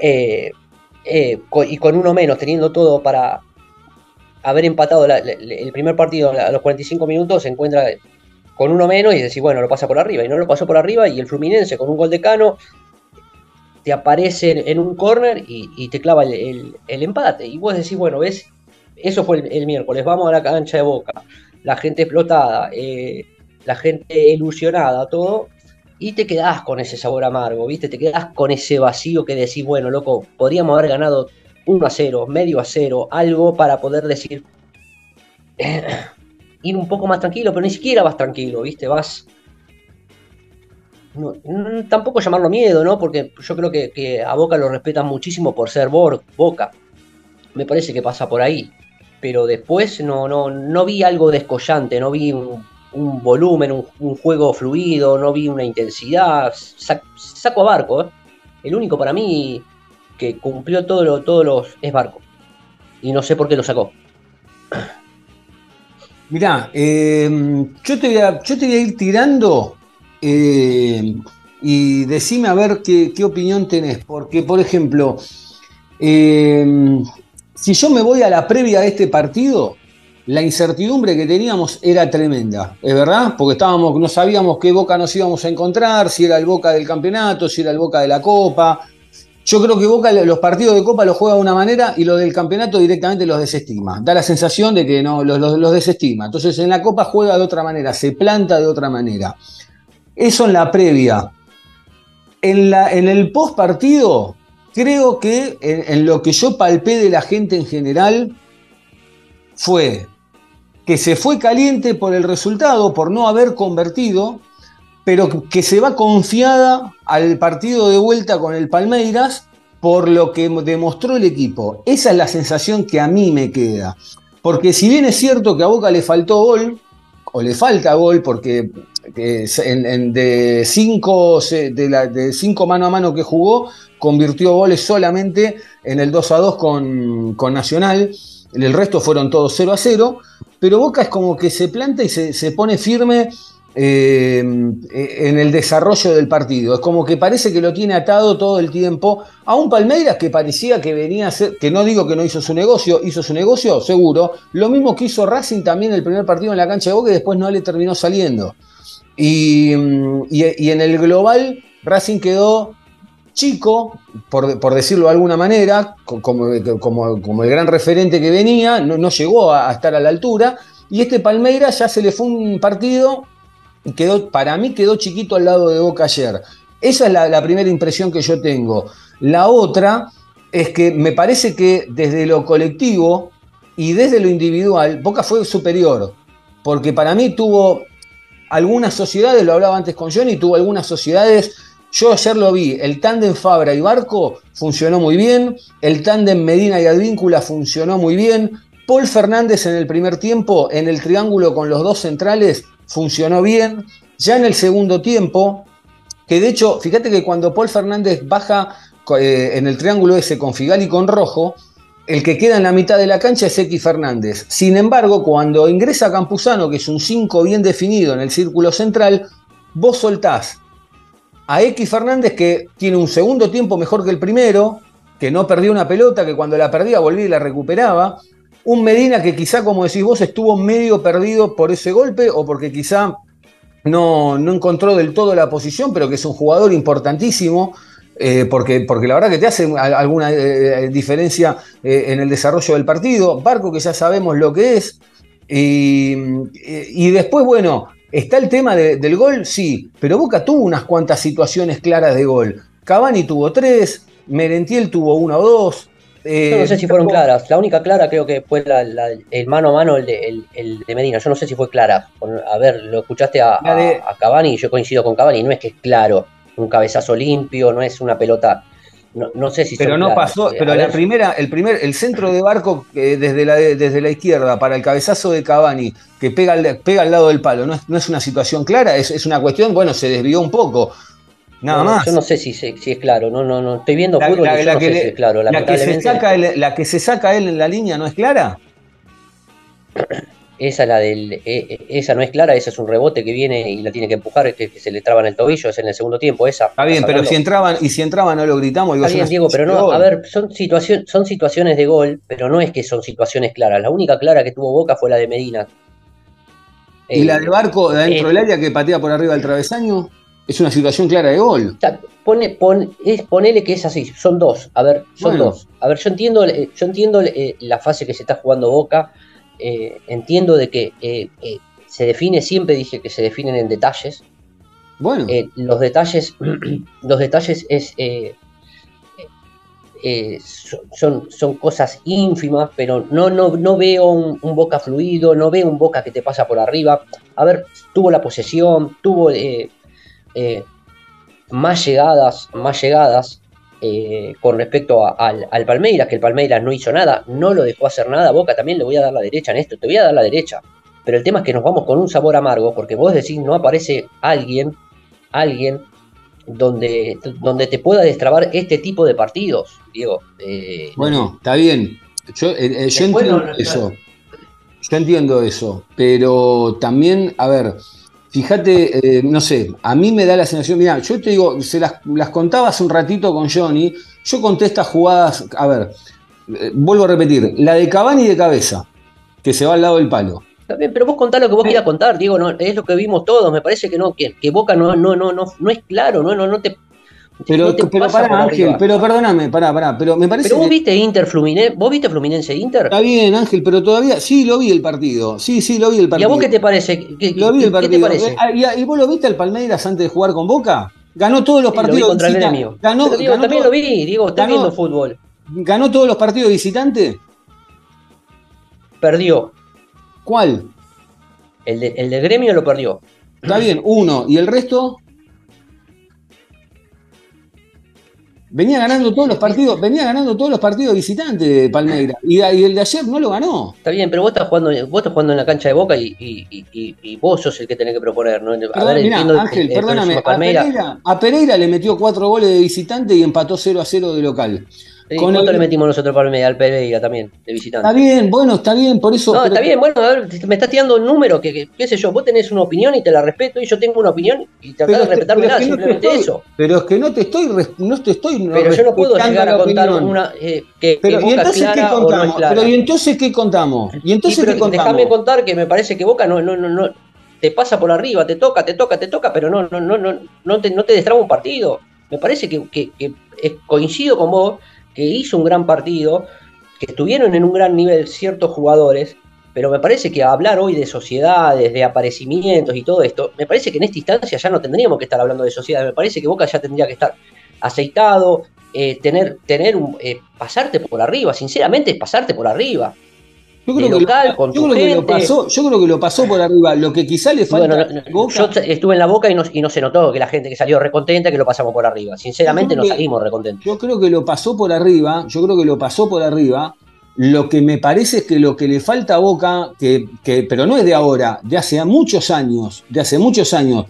eh, eh, y con uno menos, teniendo todo para haber empatado la- el primer partido a los 45 minutos, se encuentra con uno menos y decís, bueno, lo pasa por arriba, y no lo pasó por arriba, y el Fluminense con un gol de Cano te aparece en, un corner y, te clava el, empate, y vos decís, bueno, ves, eso fue el, el miércoles, vamos a la cancha de Boca, la gente explotada, eh, la gente ilusionada, todo, y te quedás con ese sabor amargo, ¿viste? Te quedás con ese vacío que decís, bueno, loco, podríamos haber ganado 1 a 0, medio a 0, algo para poder decir, *clears throat* ir un poco más tranquilo, pero ni siquiera vas tranquilo, ¿viste? Vas... tampoco llamarlo miedo, ¿no? Porque yo creo que, que a Boca lo respetan muchísimo por ser Bor- Boca. Me parece que pasa por ahí. Pero después no, no, no vi algo descollante, no vi un, un volumen, un, juego fluido, no vi una intensidad. Sa- saco a Barco, ¿eh? El único para mí que cumplió todo lo- todos los es Barco. Y no sé por qué lo sacó. *clears throat* Mirá, eh, yo, te voy a, yo te a ir tirando eh, y decime a ver qué, qué opinión tenés. Porque, por ejemplo, eh, si yo me voy a la previa de este partido, la incertidumbre que teníamos era tremenda, ¿es verdad? Porque estábamos, no sabíamos qué Boca nos íbamos a encontrar, si era el Boca del campeonato, si era el Boca de la Copa. Yo creo que Boca los partidos de Copa los juega de una manera y los del campeonato directamente los desestima. Da la sensación de que no, los, desestima. Entonces en la Copa juega de otra manera, se planta de otra manera. Eso en la previa. En, la, en el post partido, creo que en, lo que yo palpé de la gente en general fue que se fue caliente por el resultado, por no haber convertido, pero que se va confiada al partido de vuelta con el Palmeiras por lo que demostró el equipo. Esa es la sensación que a mí me queda. Porque si bien es cierto que a Boca le faltó gol, o le falta gol, porque en, en de, cinco, mano a mano que jugó, convirtió goles solamente en el 2 a 2 con, con Nacional. El resto fueron todos 0 a 0. Pero Boca es como que se planta y se, se pone firme eh, en el desarrollo del partido. Es como que parece que lo tiene atado todo el tiempo a un Palmeiras que parecía que venía a ser, que no digo que no hizo su negocio, hizo su negocio, seguro. Lo mismo que hizo Racing también el primer partido en la cancha de Boca y después no le terminó saliendo. Y, y, y en el global, Racing quedó chico, por, decirlo de alguna manera, como, el gran referente que venía, no, llegó a, a, estar a la altura, y este Palmeiras ya se le fue un partido y quedó, para mí quedó chiquito al lado de Boca ayer. Esa es la, la primera impresión que yo tengo. La otra es que me parece que desde lo colectivo y desde lo individual, Boca fue superior, porque para mí tuvo algunas sociedades, lo hablaba antes con Johnny, tuvo algunas sociedades yo ayer lo vi, el tándem Fabra y Barco funcionó muy bien, el tándem Medina y Advíncula funcionó muy bien, Paul Fernández en el primer tiempo, en el triángulo con los dos centrales, funcionó bien, ya en el segundo tiempo, que de hecho, fíjate que cuando Paul Fernández baja eh, en el triángulo ese con Figal y con Rojo, el que queda en la mitad de la cancha es X Fernández. Sin embargo, cuando ingresa Campuzano, que es un 5 bien definido en el círculo central, vos soltás a X Fernández que tiene un segundo tiempo mejor que el primero, que no perdió una pelota, que cuando la perdía volvía y la recuperaba. Un Medina que quizá, como decís vos, estuvo medio perdido por ese golpe o porque quizá no, no encontró del todo la posición, pero que es un jugador importantísimo. Eh, porque, porque la verdad que te hace alguna eh, diferencia eh, en el desarrollo del partido. Barco que ya sabemos lo que es. Y, y después, bueno, ¿Está el tema de, del gol? Sí, pero Boca tuvo unas cuantas situaciones claras de gol. Cavani tuvo tres, Merentiel tuvo una o dos. Eh, Yo no sé si fueron claras. La única clara creo que fue la, la, el mano a mano, el de, el, el de, Medina. Yo no sé si fue clara. A ver, lo escuchaste a, a, a Cavani y yo coincido con Cavani. No es que es claro. Un cabezazo limpio, no es una pelota no, no, sé si pero no pasó pero la primera el primer el centro de barco eh, desde la desde la izquierda para el cabezazo de Cavani que pega al, pega al lado del palo no es, no es una situación clara es, es, una cuestión bueno se desvió un poco nada no, más. yo no sé si, si, es claro no no no estoy viendo fútbol la, y la, no que sé le, si es claro la que se saca él, la que se saca él en la línea no es clara esa la del eh, esa no es clara, esa es un rebote que viene y la tiene que empujar, que, que se le traba en el tobillo, es en el segundo tiempo, esa. Está bien, pero si entraban, y si entraban no lo gritamos, digo, Está bien, Diego, pero no, a ver, son situación, son situaciones de gol, pero no es que son situaciones claras. La única clara que tuvo Boca fue la de Medina. ¿Y eh, la de Barco de adentro eh, del área que patea por arriba del travesaño? Es una situación clara de gol. Pone, pone, es, ponele que es así, son dos. A ver, son bueno. dos. A ver, yo entiendo, yo entiendo eh, la fase que se está jugando Boca eh, entiendo de que eh, eh, se define, siempre dije que se definen en detalles. Bueno. los detalles, *clears throat* los detalles es, son, son cosas ínfimas, pero no, no, no veo un, un, boca fluido, no veo un boca que te pasa por arriba. A ver, tuvo la posesión, tuvo más llegadas, más llegadas, eh, con respecto a, al, al, Palmeiras, que el Palmeiras no hizo nada, no lo dejó hacer nada, Boca también le voy a dar la derecha en esto, te voy a dar la derecha. Pero el tema es que nos vamos con un sabor amargo, porque vos decís, no aparece alguien, alguien donde, donde te pueda destrabar este tipo de partidos, Diego. Eh, bueno, está bien. Yo, eh, yo entiendo no, no, eso. Yo entiendo eso. Pero también, a ver, Fíjate, eh, no sé, a mí me da la sensación, mira, yo te digo, se las, las, contaba hace un ratito con Johnny, yo conté estas jugadas, a ver, eh, vuelvo a repetir, la de Cavani de cabeza, que se va al lado del palo. Está bien, pero vos contá lo que vos quieras contar, Diego, no, es lo que vimos todos, me parece que no, que, que Boca no, no, no, no, no es claro, no, no, no te. Pero, no pero pará, Ángel, pero perdóname, pará, pará, pero me parece Pero vos que- viste Inter Fluminense, vos viste Fluminense Inter, Está bien, Ángel, pero todavía sí lo vi el partido. Sí, sí, lo vi el ¿y partido. a vos qué te parece? ¿Qué, Lo vi qué- el qué te parece? ¿Y, y vos lo viste al Palmeiras antes de jugar con Boca? Ganó todos los Sí, lo vi partidos contra el gremio. Ganó, Pero, Diego, ganó también todo- lo vi, Diego, estás ganó- viendo fútbol. ganó todos los partidos de visitante. Perdió. ¿Cuál? El de, el de gremio lo perdió. Está bien, uno. ¿Y el resto? Venía ganando todos los partidos, venía ganando todos los partidos de visitante de Palmeiras. Y, y el de ayer no lo ganó. Está bien, pero vos estás jugando, vos estás jugando en la cancha de Boca y, y- y- vos sos el que tenés que proponer, ¿no? A Perdón, ver, mirá, entiendo Ángel, el- el perdóname. A. Pereira, a Pereira le metió cuatro goles de visitante y empató 0 a 0 de local. Con ¿Cuánto el- le metimos nosotros al Palmeiras, al Pereira también, de visitante? Está bien, bueno, está bien, por eso. No, está bien, bueno, a ver, me estás tirando un número que, que- qué sé yo, vos tenés una opinión y te la respeto y yo tengo una opinión y tratás de respetarme es nada, no simplemente estoy- eso. Pero es que no te estoy, no te estoy Pero yo no puedo llegar a contar opinión. una eh, que, Pero, ¿y Boca entonces qué clara o no es contamos? clara. Pero, ¿y entonces qué contamos? ¿Y Sí, entonces pero qué contamos? déjame contar que me parece que Boca no, no, no, no te pasa por arriba, te toca, te toca, te toca, pero no, no, no, no, no te, no te destraba un partido. Me parece que, que- que es- coincido con vos, que hizo un gran partido, que estuvieron en un gran nivel ciertos jugadores, pero me parece que hablar hoy de sociedades, de aparecimientos y todo esto, me parece que en esta instancia ya no tendríamos que estar hablando de sociedades, me parece que Boca ya tendría que estar aceitado, eh, tener, tener un, eh, pasarte por arriba, sinceramente pasarte por arriba. Yo creo, que, lo, con yo tu creo que lo gente. pasó, yo creo que lo pasó por arriba. Lo que quizá le falta Bueno, no- a Boca- yo estuve en la boca y no, y no se notó que la gente que salió recontenta que lo pasamos por arriba. Sinceramente no salimos recontentos. Yo creo que lo pasó por arriba, yo creo que lo pasó por arriba. Lo que me parece es que lo que le falta a Boca, que, que- pero no es de ahora, de hace muchos años, de hace muchos años,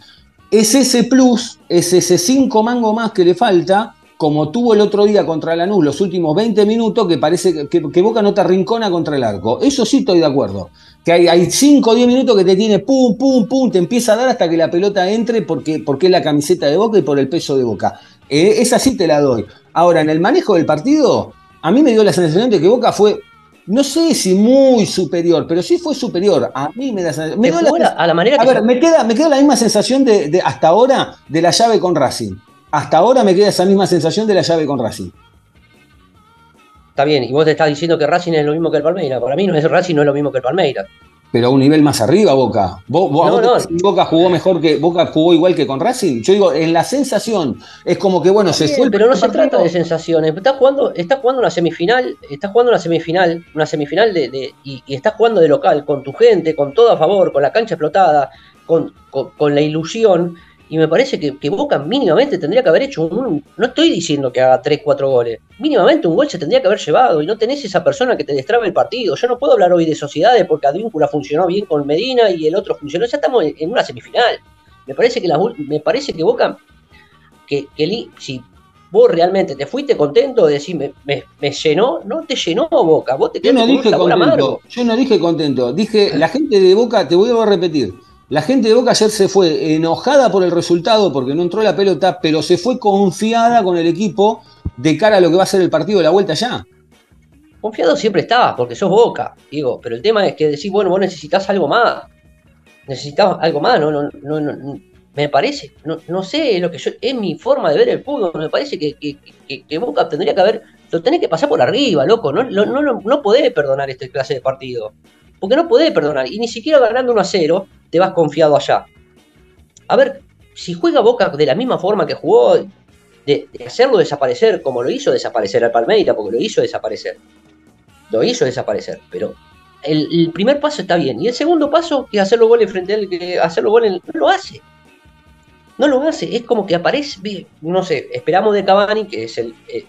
es ese plus, es ese cinco mango más que le falta, como tuvo el otro día contra Lanús los últimos 20 minutos, que parece que, Boca no te arrincona contra el arco. Eso sí estoy de acuerdo. Que hay, hay 5 o 10 minutos que te tiene pum, pum, pum, te empieza a dar hasta que la pelota entre porque, porque es la camiseta de Boca y por el peso de Boca. Eh, esa sí te la doy. Ahora, en el manejo del partido, a mí me dio la sensación de que Boca fue, no sé si muy superior, pero sí fue superior. A mí me da. Me Que dio la a la manera a que ver, me queda, me queda la misma sensación de, de hasta ahora de la llave con Racing. Hasta ahora me queda esa misma sensación de la llave con Racing. está bien. Y vos te estás diciendo que Racing es lo mismo que el Palmeiras. Para mí no es Racing no es lo mismo que el Palmeiras. Pero a un nivel más arriba, Boca. ¿Vos, vos- No, vos no. te parece que Boca jugó mejor que Boca jugó igual que con Racing. Yo digo, en la sensación es como que bueno, se Bien, fue pero no se trata de sensaciones. Está jugando, está jugando una semifinal, está jugando una semifinal, una semifinal de, de- y, y estás jugando de local, con tu gente, con todo a favor, con la cancha explotada, con, con- con la ilusión. Y me parece que, que Boca mínimamente tendría que haber hecho un. No estoy diciendo que haga 3, 4 goles. Mínimamente un gol se tendría que haber llevado y no tenés esa persona que te destrabe el partido. Yo no puedo hablar hoy de sociedades porque Advíncula funcionó bien con Medina y el otro funcionó. Ya estamos en, en una semifinal. Me parece que, ul- me parece que Boca que, que si vos realmente te fuiste contento de decir me, me- me llenó, no te llenó Boca, vos te Yo no con dije contento, amargo. yo no dije contento, dije la gente de Boca, te voy a repetir, la gente de Boca ayer se fue enojada por el resultado porque no entró la pelota, pero se fue confiada con el equipo de cara a lo que va a ser el partido de la vuelta ya. Confiado siempre estás, porque sos Boca, digo, pero el tema es que decís, bueno, vos necesitas algo más, necesitas algo más, no, no, no, no, me parece, no, no sé, lo que yo, es mi forma de ver el fútbol, me parece que- que Boca tendría que haber, lo tenés que pasar por arriba, loco, no, no, no, no podés perdonar este clase de partido, porque no podés perdonar, y ni siquiera ganando 1 a 0 te vas confiado allá. A ver, si juega Boca de la misma forma que jugó, de, hacerlo desaparecer como lo hizo desaparecer al Palmeiras, porque lo hizo desaparecer, lo hizo desaparecer, pero el, primer paso está bien, y el segundo paso, que hacerlo gol frente a él, que hacerlo gol, no lo hace. No lo hace, es como que aparece, no sé, esperamos de Cavani, que es el... eh,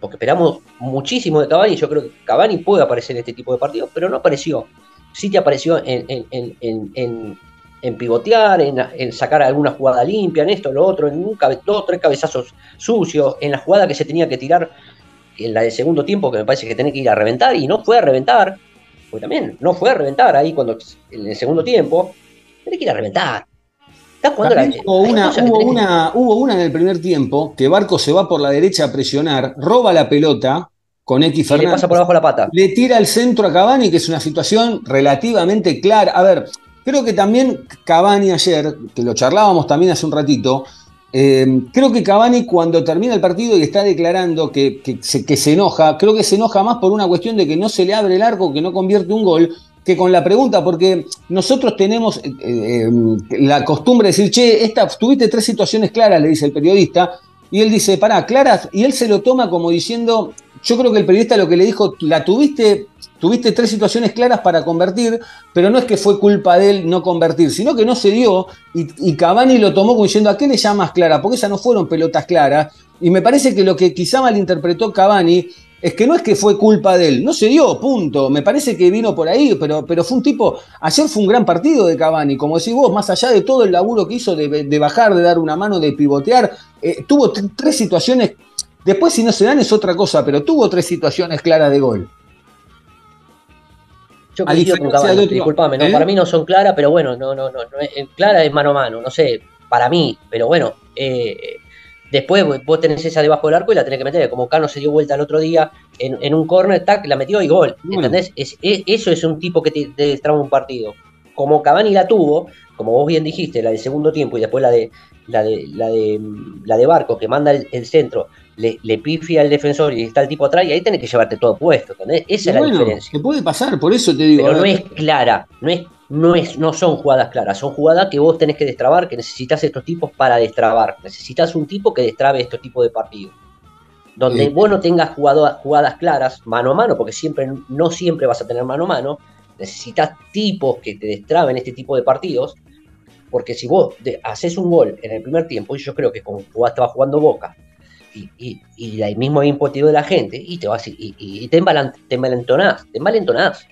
porque esperamos muchísimo de Cavani, yo creo que Cavani puede aparecer en este tipo de partidos, pero no apareció. Sí te apareció en, en, en, en, en- en pivotear, en, en sacar alguna jugada limpia, en esto, lo otro, en un cabe- dos, tres cabezazos sucios, en la jugada que se tenía que tirar, en la de segundo tiempo, que me parece que tenía que ir a reventar, y no fue a reventar, porque también no fue a reventar ahí cuando en el segundo tiempo, tenés que ir a reventar. Jugando la, hubo una, hubo, una, hubo una en el primer tiempo que Barco se va por la derecha a presionar, roba la pelota con X le Fernández. pasa por abajo la pata. Le tira el centro a Cavani, que es una situación relativamente clara. A ver, creo que también Cavani ayer, que lo charlábamos también hace un ratito, eh, creo que Cavani cuando termina el partido y está declarando que, que se, que se enoja, creo que se enoja más por una cuestión de que no se le abre el arco, que no convierte un gol, que con la pregunta, porque nosotros tenemos eh, eh, la costumbre de decir, che, tuviste tres situaciones claras, le dice el periodista, y él dice, pará, claras, y él se lo toma como diciendo, yo creo que el periodista lo que le dijo, la tuviste, tuviste tres situaciones claras para convertir, pero no es que fue culpa de él no convertir, sino que no se dio, y, y Cavani lo tomó como diciendo, ¿a qué le llamas clara? Porque esas no fueron pelotas claras, y me parece que lo que quizá malinterpretó Cavani es que no es que fue culpa de él, no se dio, punto. Me parece que vino por ahí, pero, pero fue un tipo. Ayer fue un gran partido de Cavani, como decís vos, más allá de todo el laburo que hizo de, de bajar, de dar una mano, de pivotear, eh, tuvo tres situaciones. Después, si no se dan, es otra cosa, pero tuvo tres situaciones claras de gol. Yo coincido con Cavani, disculpame, no, ¿eh? para mí no son claras, pero bueno, no, no, no, no eh, clara es mano a mano, no sé, para mí, pero bueno, eh, después vos- tenés esa debajo del arco y la tenés que meter, como Cano se dio vuelta el otro día en, en un corner, tac, la metió y gol. ¿entendés? Es- es- eso es un tipo que te, te destraba un partido. Como Cavani la tuvo, como vos bien dijiste, la del segundo tiempo y después la de la de la de mm, la de Barco que manda el, el centro, le, le pifia al defensor y está el tipo atrás y ahí tenés que llevarte todo puesto, ¿entendés? Esa es la diferencia. te puede pasar, por eso te digo. Pero no es clara, no es, no es, no son jugadas claras, son jugadas que vos tenés que destrabar, que necesitas estos tipos para destrabar. Necesitas un tipo que destrabe estos tipos de partidos. Donde vos no tengas jugado- jugadas claras, mano a mano, porque siempre, no siempre vas a tener mano a mano, necesitas tipos que te destraben este tipo de partidos. Porque si vos haces un gol en el primer tiempo, y yo creo que como estaba jugando Boca, y, y, el mismo impotivo de la gente, y te vas y, y- te, te envalentonás, te envalentonás.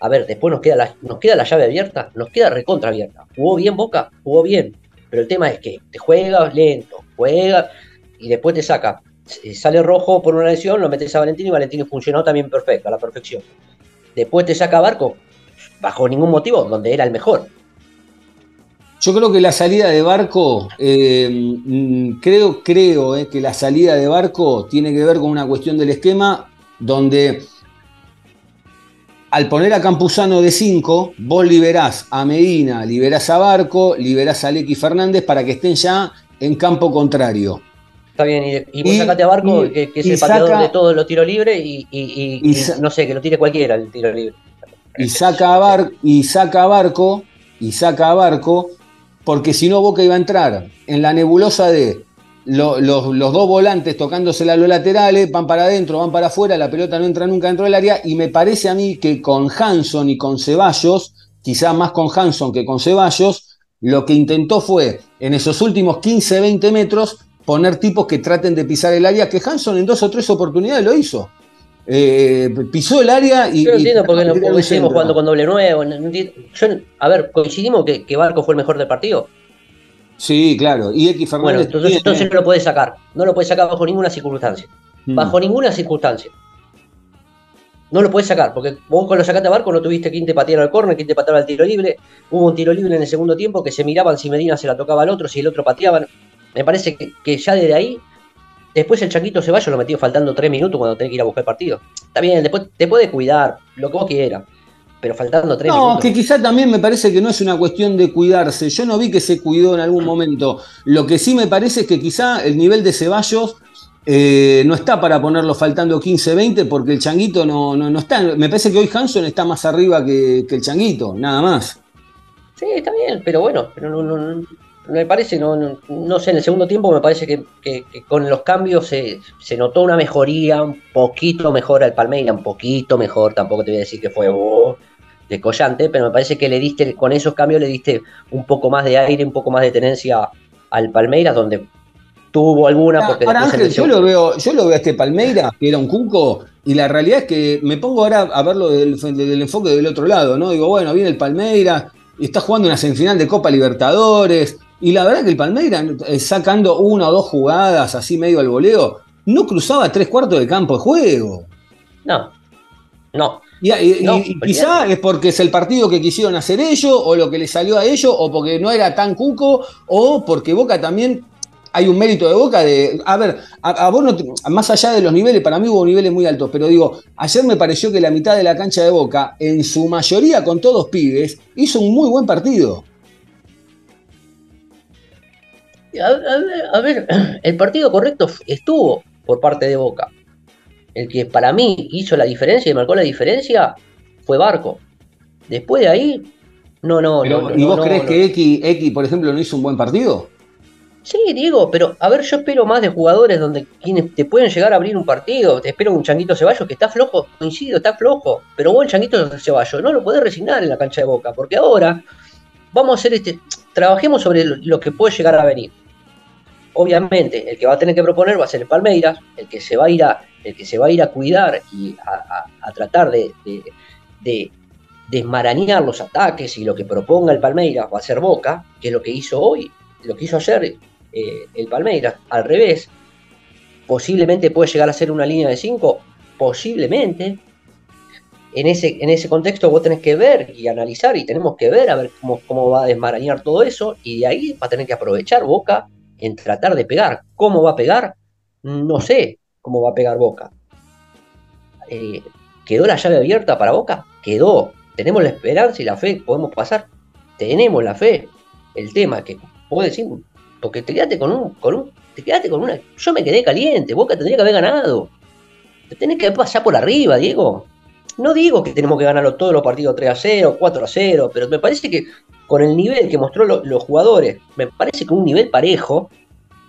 A ver, después nos queda, la, nos queda la llave abierta, nos queda recontra abierta. ¿Jugó bien Boca? Jugó bien. Pero el tema es que te juegas lento, juega y después te saca. eh, Sale rojo por una lesión, lo metes a Valentino y Valentino funcionó también perfecto, a la perfección. Después te saca Barco, bajo ningún motivo, donde era el mejor. Yo creo que la salida de Barco, eh, mm, creo, creo eh, que la salida de Barco tiene que ver con una cuestión del esquema donde al poner a Campuzano de 5, vos liberás a Medina, liberás a Barco, liberás a Lecky Fernández para que estén ya en campo contrario. Está bien, y, y vos Y- sacate a Barco, y- que, que es el pateador saca- de todos los tiros libres, y, no sé, que lo tire cualquiera el tiro libre. y saca a, Bar- y saca a Barco, y saca a Barco, porque si no Boca iba a entrar en la nebulosa de lo- los, los dos volantes tocándose a los laterales, van para adentro, van para afuera, la pelota no entra nunca dentro del área, y me parece a mí que con Hanson y con Ceballos, quizá más con Hanson que con Ceballos, lo que intentó fue, en esos últimos 15, 20 metros, poner tipos que traten de pisar el área, que Hanson en dos o tres oportunidades lo hizo. Eh, pisó el área y. Yo no entiendo por qué no centro. jugando con doble nuevo. Yo, a ver, coincidimos que, que Barco fue el mejor del partido. Sí, claro. Y X Fernández. Bueno, entonces, no lo puedes sacar. No lo puedes sacar bajo ninguna circunstancia. Mm. Bajo ninguna circunstancia. No lo puedes sacar, porque vos con lo sacaste a Barco no tuviste quien te pateara al córner, quien te pateara al tiro libre. Hubo un tiro libre en el segundo tiempo que se miraban si Medina se la tocaba al otro, si el otro pateaban. Me parece que, que ya desde ahí, después el Chanquito Ceballos lo metió faltando tres minutos cuando tenés que ir a buscar partido. Está bien, después te puede cuidar, lo que vos quieras, pero faltando tres No, minutos. que quizá también me parece que no es una cuestión de cuidarse. Yo no vi que se cuidó en algún momento. Lo que sí me parece es que quizá el nivel de Ceballos eh, no está para ponerlo faltando 15, 20, porque el changuito no, no, no está. Me parece que hoy Hanson está más arriba que, que el changuito, nada más. Sí, está bien, pero bueno, pero no- me parece, no, no, no sé, en el segundo tiempo me parece que, que- que con los cambios se, se notó una mejoría, un poquito mejor al Palmeiras, un poquito mejor, tampoco te voy a decir que fue oh, descollante, pero me parece que le diste, con esos cambios le diste un poco más de aire, un poco más de tenencia al Palmeiras, donde tuvo alguna, porque Ahora, Ángel, el yo lo veo, yo lo veo a este Palmeira, que era un cuco, y la realidad es que me pongo ahora a verlo del, del enfoque del otro lado, ¿no? Digo, bueno, viene el Palmeira, y está jugando una semifinal de Copa Libertadores, y la verdad que el Palmeira, eh, sacando una o dos jugadas así medio al voleo, no cruzaba tres cuartos de campo de juego. No, no. Y, y- No, y quizá es porque es el partido que quisieron hacer ellos, o lo que le salió a ellos, o porque no era tan cuco, o porque Boca también hay un mérito de Boca de. A ver, a, a vos no te- más allá de los niveles, para mí hubo niveles muy altos, pero digo, ayer me pareció que la mitad de la cancha de Boca, en su mayoría con todos pibes, hizo un muy buen partido. A, a- a ver, *clears throat* el partido correcto estuvo por parte de Boca. El que para mí hizo la diferencia y marcó la diferencia fue Barco. Después de ahí, no, no, Pero, no, ¿Y vos no, crees no. que X, X, por ejemplo, no hizo un buen partido? Sí, digo, pero a ver, yo espero más de jugadores donde quienes te pueden llegar a abrir un partido. Te espero un Changuito Ceballos que está flojo, coincido, está flojo. Pero vos el Changuito Ceballos no lo podés resignar en la cancha de Boca, porque ahora vamos a hacer este. Trabajemos sobre lo, que puede llegar a venir. Obviamente, el que va a tener que proponer va a ser el Palmeiras, el que se va a ir a, el que se va a, ir a cuidar y a, tratar de desmarañar los ataques y lo que proponga el Palmeiras va a ser Boca, que es lo que hizo hoy, lo que hizo ayer eh, el Palmeiras, al revés, posiblemente puede llegar a ser una línea de 5, posiblemente. En ese, en ese contexto vos tenés que ver y analizar y tenemos que ver a ver cómo, cómo va a desmarañar todo eso y de ahí va a tener que aprovechar Boca en tratar de pegar. ¿Cómo va a pegar? No sé cómo va a pegar Boca. Eh, ¿Quedó la llave abierta para Boca? Quedó. Tenemos la esperanza y la fe, podemos pasar. Tenemos la fe. El tema que puedo decir, porque te quedaste con un, con un, te quedaste con una. Yo me quedé caliente, Boca tendría que haber ganado. Te tenés que pasar por arriba, Diego. No digo que tenemos que ganarlo todos los partidos 3 a 0, 4 a 0, pero me parece que con el nivel que mostró lo- los jugadores, me parece que un nivel parejo,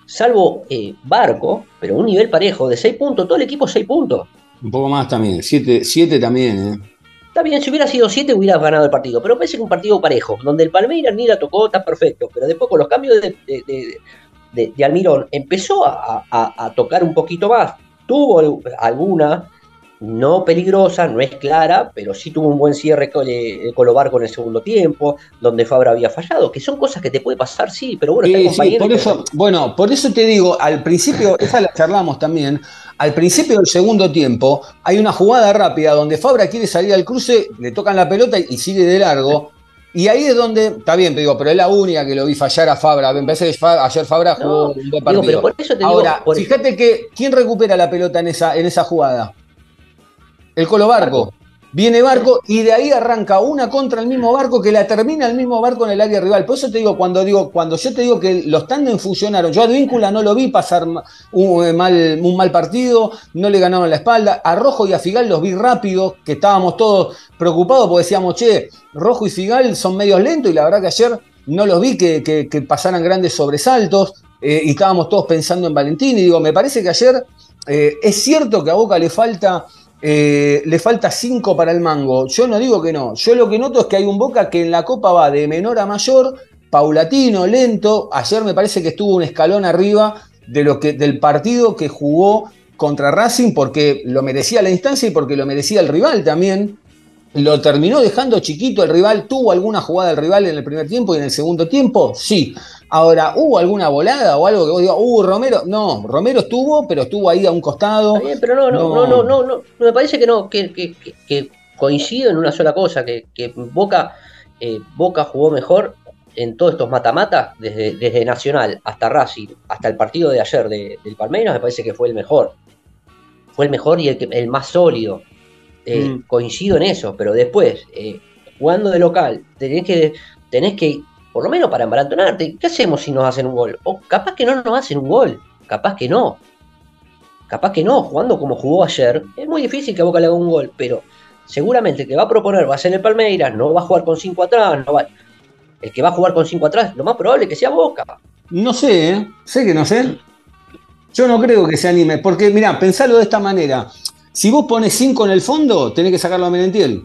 salvo eh, Barco, pero un nivel parejo de 6 puntos, todo el equipo 6 puntos. Un poco más también, 7 también, ¿eh? Está bien, si hubiera sido 7 hubieras ganado el partido, pero me parece que un partido parejo, donde el Palmeiras ni la tocó, está perfecto, pero después con los cambios de, de- de- de- de Almirón empezó a, a- a tocar un poquito más, tuvo al- alguna, no peligrosa, no es clara, pero sí tuvo un buen cierre con, eh, con Lobarco en el segundo tiempo, donde Fabra había fallado, que son cosas que te puede pasar, sí, pero bueno, está Sí, por eso, bueno, por eso te digo, al principio, esa la charlamos también, al principio del segundo tiempo hay una jugada rápida donde Fabra quiere salir al cruce, le tocan la pelota y sigue de largo. Y ahí es donde, está bien, te digo, pero es la única que lo vi fallar a Fabra. Me parece que Fa- ayer Fabra jugó No, un buen digo, partido. pero por eso te digo, Ahora, por- fíjate que, ¿quién recupera la pelota en esa, en esa jugada? El Colo Barco. Viene Barco y de ahí arranca una contra el mismo barco que la termina el mismo barco en el área rival. Por eso te digo, cuando digo, cuando yo te digo que los tándem funcionaron, yo a Advíncula no lo vi pasar un eh, mal, un mal partido, no le ganaron la espalda. A Rojo y a Figal los vi rápido, que estábamos todos preocupados porque decíamos, che, Rojo y Figal son medios lentos y la verdad que ayer no los vi que, que- que pasaran grandes sobresaltos eh, y estábamos todos pensando en Valentín. Y digo, me parece que ayer eh, es cierto que a Boca le falta eh, le falta 5 para el mango. Yo no digo que no. Yo lo que noto es que hay un Boca que en la Copa va de menor a mayor, paulatino, lento. Ayer me parece que estuvo un escalón arriba de lo que, del partido que jugó contra Racing porque lo merecía la instancia y porque lo merecía el rival también. Lo terminó dejando chiquito el rival. ¿Tuvo alguna jugada el rival en el primer tiempo y en el segundo tiempo? Sí. Ahora, ¿hubo alguna volada o algo que vos digas, uh, Romero? No, Romero estuvo, pero estuvo ahí a un costado. Está bien, pero no, no, no, no, no, no, me parece que no, que, que- que- coincido en una sola cosa, que, que Boca, eh, Boca jugó mejor en todos estos mata-mata, desde, desde Nacional hasta Racing, hasta el partido de ayer de- del Palmeiras, me parece que fue el mejor. Fue el mejor y el, que- el más sólido. Eh, Mm. Coincido en eso, pero después, eh, jugando de local, tenés que, tenés que, por lo menos para embarantonarte, ¿qué hacemos si nos hacen un gol? O capaz que no nos hacen un gol, capaz que no. Capaz que no, jugando como jugó ayer, es muy difícil que a Boca le haga un gol, pero seguramente el que va a proponer va a ser el Palmeiras, no va a jugar con 5 atrás, no va- el que va a jugar con 5 atrás, lo más probable es que sea Boca. No sé, ¿eh? sé que no sé. Yo no creo que se anime, porque mirá, pensalo de esta manera. Si vos pones 5 en el fondo, tenés que sacarlo a Merentiel.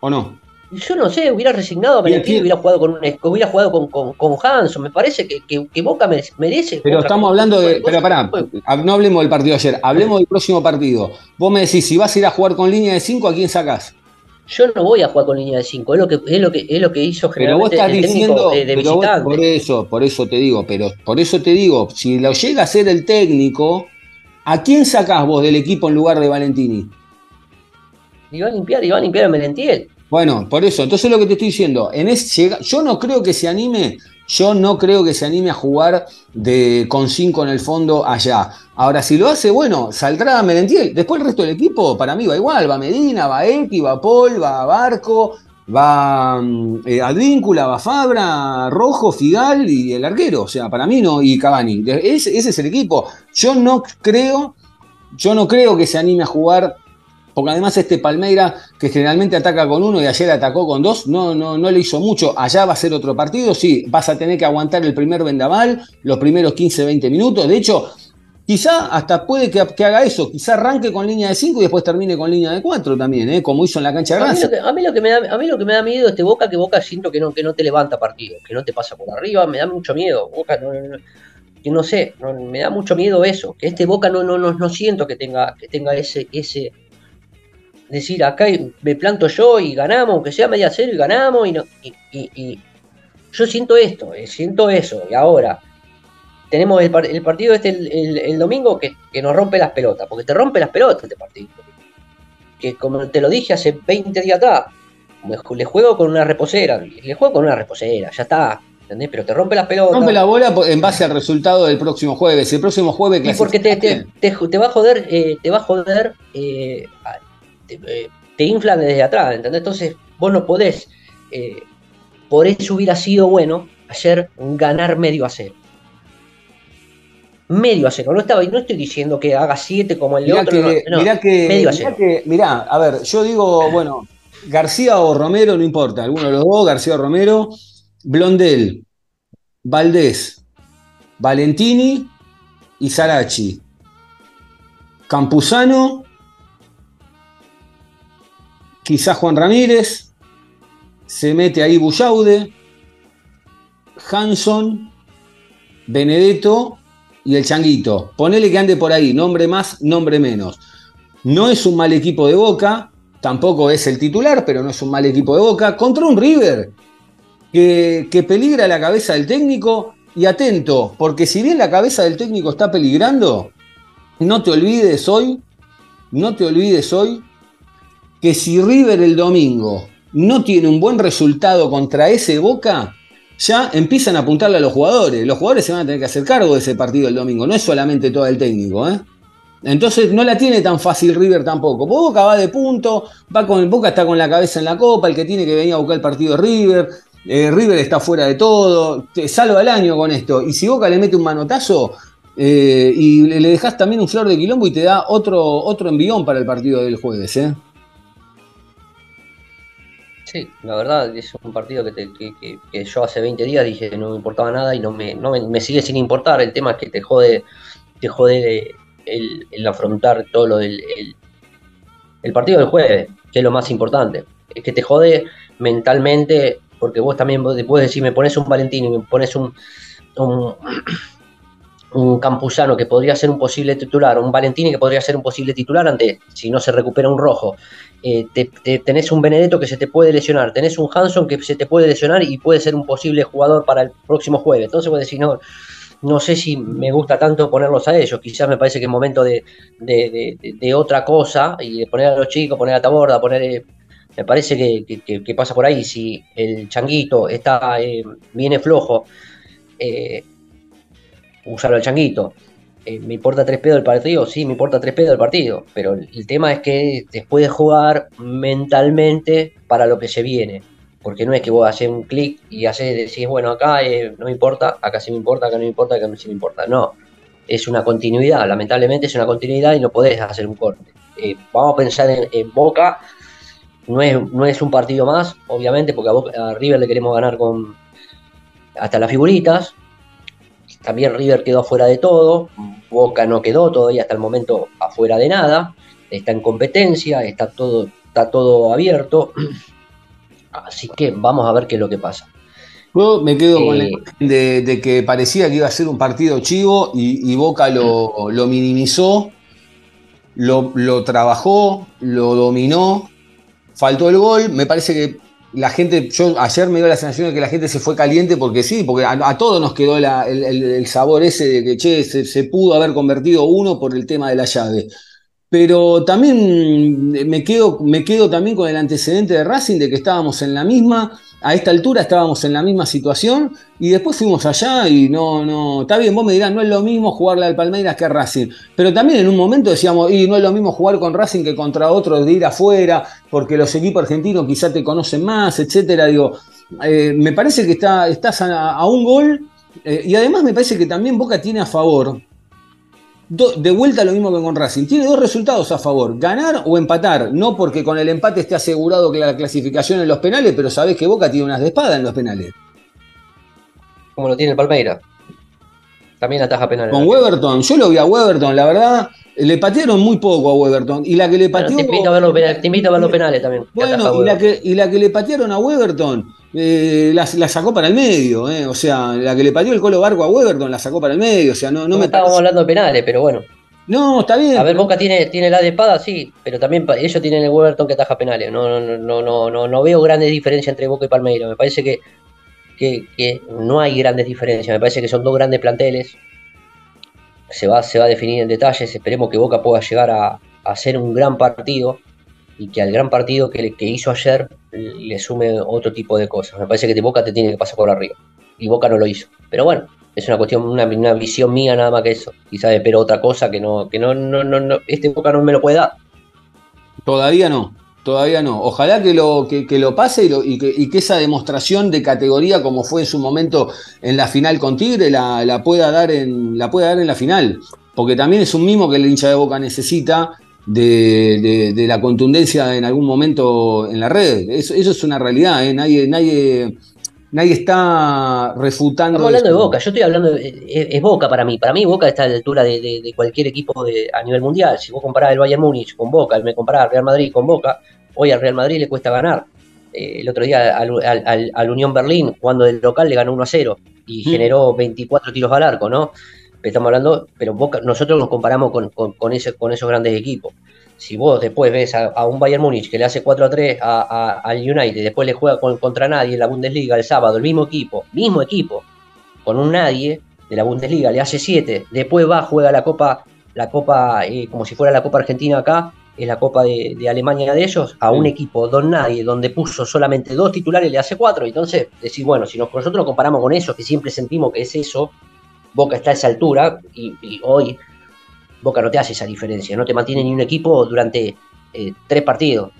¿O no? Yo no sé, hubiera resignado a Merentiel, hubiera jugado con un, hubiera jugado con, con, con Hanson, me parece que, que- que Boca mere- merece. Pero estamos hablando de. Pero pará, no hablemos del partido de ayer, hablemos del próximo partido. Vos me decís, si vas a ir a jugar con línea de 5, ¿a quién sacás? Yo no voy a jugar con línea de 5, es lo que, es lo que, es lo que hizo Pero vos generalmente estás el diciendo. de, de pero vos- visitante. por eso, por eso te digo, pero por eso te digo, si lo llega a ser el técnico, ¿a quién sacás vos del equipo en lugar de Valentini? Y va a limpiar, y va a limpiar a Merentiel. Bueno, por eso, entonces lo que te estoy diciendo, en es, llega- yo no creo que se anime Yo no creo que se anime a jugar de, con 5 en el fondo allá. Ahora, si lo hace, bueno, saldrá Merentiel. Después el resto del equipo, para mí va igual. Va Medina, va Eki, va Paul, va Barco, va mm, eh, Advíncula, va Fabra, Rojo, Figal y el arquero. O sea, para mí no, y Cavani. Ese, ese es el equipo. Yo no creo, yo no creo que se anime a jugar porque además este Palmeira, que generalmente ataca con uno y ayer atacó con dos, no, no, no le hizo mucho. Allá va a ser otro partido, sí, vas a tener que aguantar el primer vendaval, los primeros 15, 20 minutos. De hecho, quizá hasta puede que, haga eso, quizá arranque con línea de 5 y después termine con línea de 4 también, ¿eh? como hizo en la cancha de a mí, a, mí lo que me da, a mí lo que me da miedo este Boca, que Boca siento que no, que no te levanta partido, que no te pasa por arriba, me da mucho miedo. Boca no, que no sé, me da mucho miedo eso, que este Boca no, no, no, no siento que tenga, que tenga ese, ese, decir, acá me planto yo y ganamos, aunque sea media cero y ganamos, y, no, y, yo siento esto, eh, siento eso, y ahora tenemos el, partido este el, domingo que, nos rompe las pelotas, porque te rompe las pelotas este partido. Que como te lo dije hace 20 días atrás, le juego con una reposera, le juego con una reposera, ya está, ¿entendés? Pero te rompe las pelotas. Rompe la bola en base al resultado del próximo jueves. El próximo jueves Y porque te, te, va a joder, eh, te va a joder eh, te, inflan desde atrás, ¿entendés? Entonces vos no podés, eh, por eso hubiera sido bueno ayer ganar medio a cero. Medio a cero, no, estaba, no estoy diciendo que haga siete como el de otro, mirá que, medio a cero. mirá, a ver, yo digo, bueno, García o Romero, no importa, alguno de los dos, García o Romero, Blondel, Valdés, Valentini y Sarachi. Campuzano quizás Juan Ramírez, se mete ahí Bullaude, Hanson, Benedetto y el Changuito. Ponele que ande por ahí, nombre más, nombre menos. No es un mal equipo de Boca, tampoco es el titular, pero no es un mal equipo de Boca. Contra un River que, que peligra la cabeza del técnico. Y atento, porque si bien la cabeza del técnico está peligrando, no te olvides hoy, no te olvides hoy que si River el domingo no tiene un buen resultado contra ese Boca, ya empiezan a apuntarle a los jugadores. Los jugadores se van a tener que hacer cargo de ese partido el domingo, no es solamente todo el técnico. ¿eh? Entonces no la tiene tan fácil River tampoco. Boca va de punto, va con Boca está con la cabeza en la copa, el que tiene que venir a buscar el partido River. Eh, River está fuera de todo, te salva el año con esto. Y si Boca le mete un manotazo eh, y le dejas también un flor de quilombo y te da otro, otro envión para el partido del jueves. ¿eh? Sí, la verdad es un partido que, yo hace 20 días dije que no me importaba nada y no me, me, sigue sin importar. El tema es que te jode, te jode el, afrontar todo lo del el, partido del jueves, que es lo más importante. Es que te jode mentalmente, porque vos también puedes decir, me pones un Valentín y me pones un, un, un Campuzano que podría ser un posible titular, un Valentini que podría ser un posible titular ante si no se recupera un rojo eh, tenés un Benedetto que se te puede lesionar, tenés un Hanson que se te puede lesionar y puede ser un posible jugador para el próximo jueves. Entonces vos decir no, no sé si me gusta tanto ponerlos a ellos, quizás me parece que es momento de, otra cosa y de poner a los chicos, poner a Taborda, poner... Eh, me parece que, pasa por ahí, si el changuito está eh, viene flojo, usarlo al changuito eh, ¿Me importa tres pedos el partido? Sí, me importa tres pedos el partido, pero el tema es que después de jugar mentalmente para lo que se viene, porque no es que vos haces un clic y haces, decís, bueno, acá eh, no me importa, acá sí me importa, acá no me importa, acá sí me importa, no, es una continuidad, lamentablemente es una continuidad y no podés hacer un corte. Eh, vamos a pensar en, Boca, no es, no es un partido más, obviamente, porque a, a River le queremos ganar con hasta las figuritas, también River quedó afuera de todo, Boca no quedó todavía hasta el momento afuera de nada, está en competencia, está todo, está todo abierto. *clears throat* Así que vamos a ver qué es lo que pasa. Yo me quedo con la eh, de, de, que parecía que iba a ser un partido chivo y, Boca lo, lo minimizó, lo, lo, trabajó, lo dominó, faltó el gol. Me parece que la gente, yo ayer me dio la sensación de que la gente se fue caliente porque sí, porque a, todos nos quedó el, sabor ese de que, che, se, pudo haber convertido uno por el tema de la llave. Pero también me quedo, me quedo también con el antecedente de Racing de que estábamos en la misma, a esta altura estábamos en la misma situación y después fuimos allá y no, no, está bien, vos me dirás, no es lo mismo jugarle al Palmeiras que a Racing, pero también en un momento decíamos, y no es lo mismo jugar con Racing que contra otros de ir afuera, porque los equipos argentinos quizás te conocen más, etcétera, digo, eh, me parece que está, estás a, un gol eh, y además me parece que también Boca tiene a favor, de vuelta lo mismo que con Racing. Tiene dos resultados a favor, ganar o empatar. No porque con el empate esté asegurado que la clasificación en los penales, pero sabés que Boca tiene unas de espada en los penales. Como lo tiene el Palmeira. También ataja penales. Con Weberton, yo lo vi a Weberton, la verdad, le patearon muy poco a Weberton. Y la que le pateó. te, invito a ver los penales, te invito a ver los penales también. Bueno, y la, que, y la que le patearon a Weberton eh, la, sacó para el medio, eh. o sea, la que le pateó el colo barco a Weberton la sacó para el medio, o sea, no, no, me estábamos hablando de penales, pero bueno. No, está bien. A ver, Boca tiene, tiene la de espada, sí, pero también ellos tienen el Weberton que ataja penales. No, no, no, no, no, no veo grandes diferencias entre Boca y Palmeiras. Me parece que, que, no hay grandes diferencias. Me parece que son dos grandes planteles. Se va, se va a definir en detalles. Esperemos que Boca pueda llegar a, a hacer un gran partido y que al gran partido que, hizo ayer le sume otro tipo de cosas. Me parece que Boca te tiene que pasar por arriba. Y Boca no lo hizo. Pero bueno, es una cuestión, una, visión mía nada más que eso. Quizás espero otra cosa que no, que no, no, no, este Boca no me lo puede dar. Todavía no, todavía no. Ojalá que lo, que, lo pase y, que, esa demostración de categoría, como fue en su momento en la final con Tigre, la, la, pueda, dar en, la pueda dar en la final. Porque también es un mimo que el hincha de Boca necesita de, la contundencia en algún momento en la red. Eso, es una realidad, ¿eh? nadie, nadie, nadie está refutando. Estamos hablando de Boca, yo estoy hablando, es, Boca para mí. Para mí Boca está a la altura de, cualquier equipo a nivel mundial. Si vos comparás el Bayern Múnich con Boca, me comparás al Real Madrid con Boca, hoy al Real Madrid le cuesta ganar. Eh, el otro día al, Unión Berlín, cuando el local le ganó 1 a 0 y mm. generó 24 tiros al arco, ¿no? Estamos hablando, pero nosotros nos comparamos con, con, ese, con esos grandes equipos. Si vos después ves a, un Bayern Múnich que le hace 4 a 3 al United, después le juega contra nadie en la Bundesliga el sábado, el mismo equipo, mismo equipo, con un nadie de la Bundesliga, le hace 7, después va, juega la Copa, la Copa eh, como si fuera la Copa Argentina acá, es la Copa de, Alemania de ellos, a un equipo don nadie, donde puso solamente dos titulares, le hace 4. Entonces, decir, bueno, si nosotros nos comparamos con eso, que siempre sentimos que es eso, Boca está a esa altura y, hoy Boca no te hace esa diferencia, no te mantiene ni un equipo durante eh, tres partidos.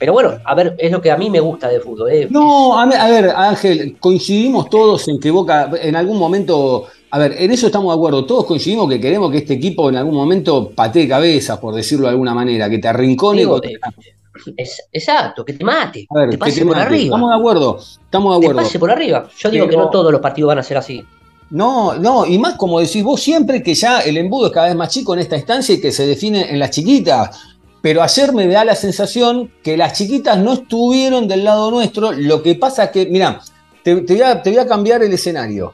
Pero bueno, a ver, es lo que a mí me gusta de fútbol. Eh. No, a ver, Ángel, coincidimos todos en que Boca en algún momento, a ver, en eso estamos de acuerdo, todos coincidimos que queremos que este equipo en algún momento patee cabeza, por decirlo de alguna manera, que te arrincone. Es, exacto, que te mate, te pase por arriba. Estamos de acuerdo, estamos de acuerdo. Te pase por arriba. Yo digo que no todos los partidos van a ser así. No, no, y más como decís vos siempre que ya el embudo es cada vez más chico en esta instancia y que se define en las chiquitas. Pero ayer me da la sensación que las chiquitas no estuvieron del lado nuestro. Lo que pasa es que, mira, te, voy a, te voy a cambiar el escenario.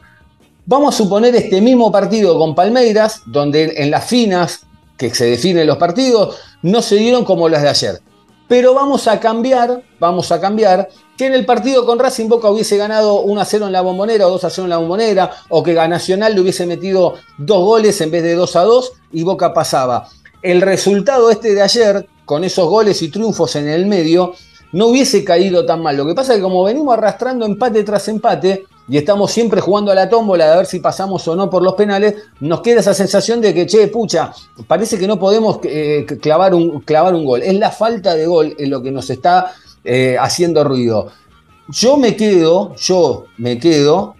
Vamos a suponer este mismo partido con Palmeiras, donde en las finas que se definen los partidos no se dieron como las de ayer. Pero vamos a cambiar, vamos a cambiar que en el partido con Racing Boca hubiese ganado 1 a 0 en la bombonera o 2 a 0 en la bombonera, o que Nacional le hubiese metido dos goles en vez de 2 a 2 y Boca pasaba. El resultado este de ayer, con esos goles y triunfos en el medio, no hubiese caído tan mal. Lo que pasa es que como venimos arrastrando empate tras empate, y estamos siempre jugando a la tómbola de ver si pasamos o no por los penales, nos queda esa sensación de que, che, pucha, parece que no podemos eh, clavar, un, clavar un gol. Es la falta de gol en lo que nos está eh, haciendo ruido. Yo me quedo, yo me quedo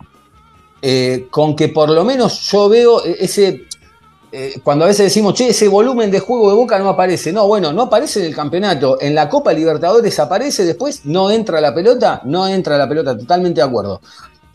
eh, con que por lo menos yo veo ese, cuando a veces decimos, che, ese volumen de juego de boca no aparece. No, bueno, no aparece en el campeonato. En la Copa Libertadores aparece, después no entra la pelota, no entra la pelota, totalmente de acuerdo.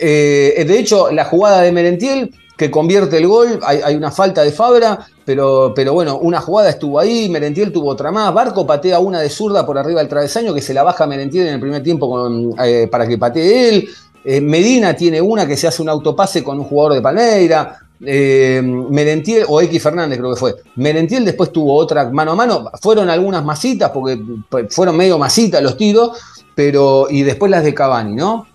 Eh, de hecho, la jugada de Merentiel que convierte el gol, hay, una falta de Fabra, pero, bueno, una jugada estuvo ahí, Merentiel tuvo otra más, Barco patea una de zurda por arriba del travesaño que se la baja Merentiel en el primer tiempo eh, para que patee él, eh, Medina tiene una que se hace un autopase con un jugador de Palmeira, Merentiel, o X Fernández creo que fue, Merentiel después tuvo otra mano a mano, fueron algunas masitas, porque fueron medio masitas los tiros, pero, y después las de Cavani, ¿no?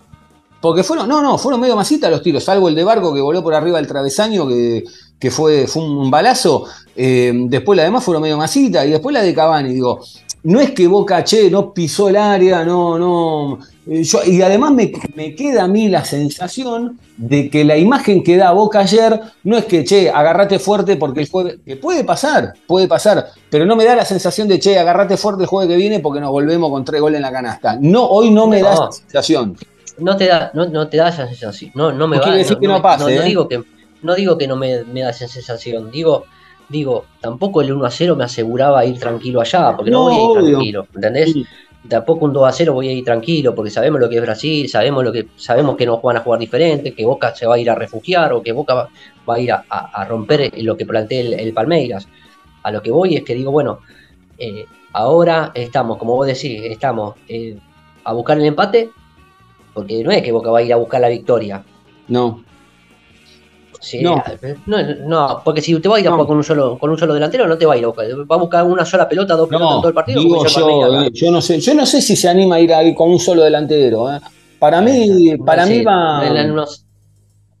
Porque fueron, no, no, fueron medio masitas los tiros, salvo el de Barco que voló por arriba del travesaño, que, que fue, fue un balazo, eh, después la demás fueron medio masita, y después la de Cavani, digo, no es que Boca, che, no pisó el área, no, no. eh, yo- y además me, me queda a mí la sensación de que la imagen que da Boca ayer no es que, che, agarrate fuerte porque el jueves. Que puede pasar, puede pasar, pero no me da la sensación de, che, agarrate fuerte el jueves que viene porque nos volvemos con tres goles en la canasta. No, hoy no me da esa sensación. No te da, no, no te da esa sensación. No, no me No va, decir que no pase, ¿eh? digo que, no digo que no me, me da esa sensación. Digo, digo, tampoco el 1 a 0 me aseguraba ir tranquilo allá, porque no, No, voy a ir obvio. tranquilo, ¿entendés? Sí. Tampoco un 2 a 0 voy a ir tranquilo, porque sabemos lo que es Brasil, sabemos lo que, sabemos que nos van a jugar diferente, que Boca se va a ir a refugiar o que Boca va, va a ir a, a- a romper lo que plantea el, el Palmeiras. A lo que voy es que digo, bueno, eh, ahora estamos, como vos decís, estamos eh, a buscar el empate, porque no es que Boca va a ir a buscar la victoria. No. Sí, No. no. no, porque si te va a ir a No. jugar con un solo con un solo delantero, no te va a ir a buscar. Va a buscar una sola pelota, dos pelotas en todo el partido. digo yo, eh, yo no sé, yo no sé si se anima a ir ahí con un solo delantero. eh. Para mí, para mí va. en la- nos-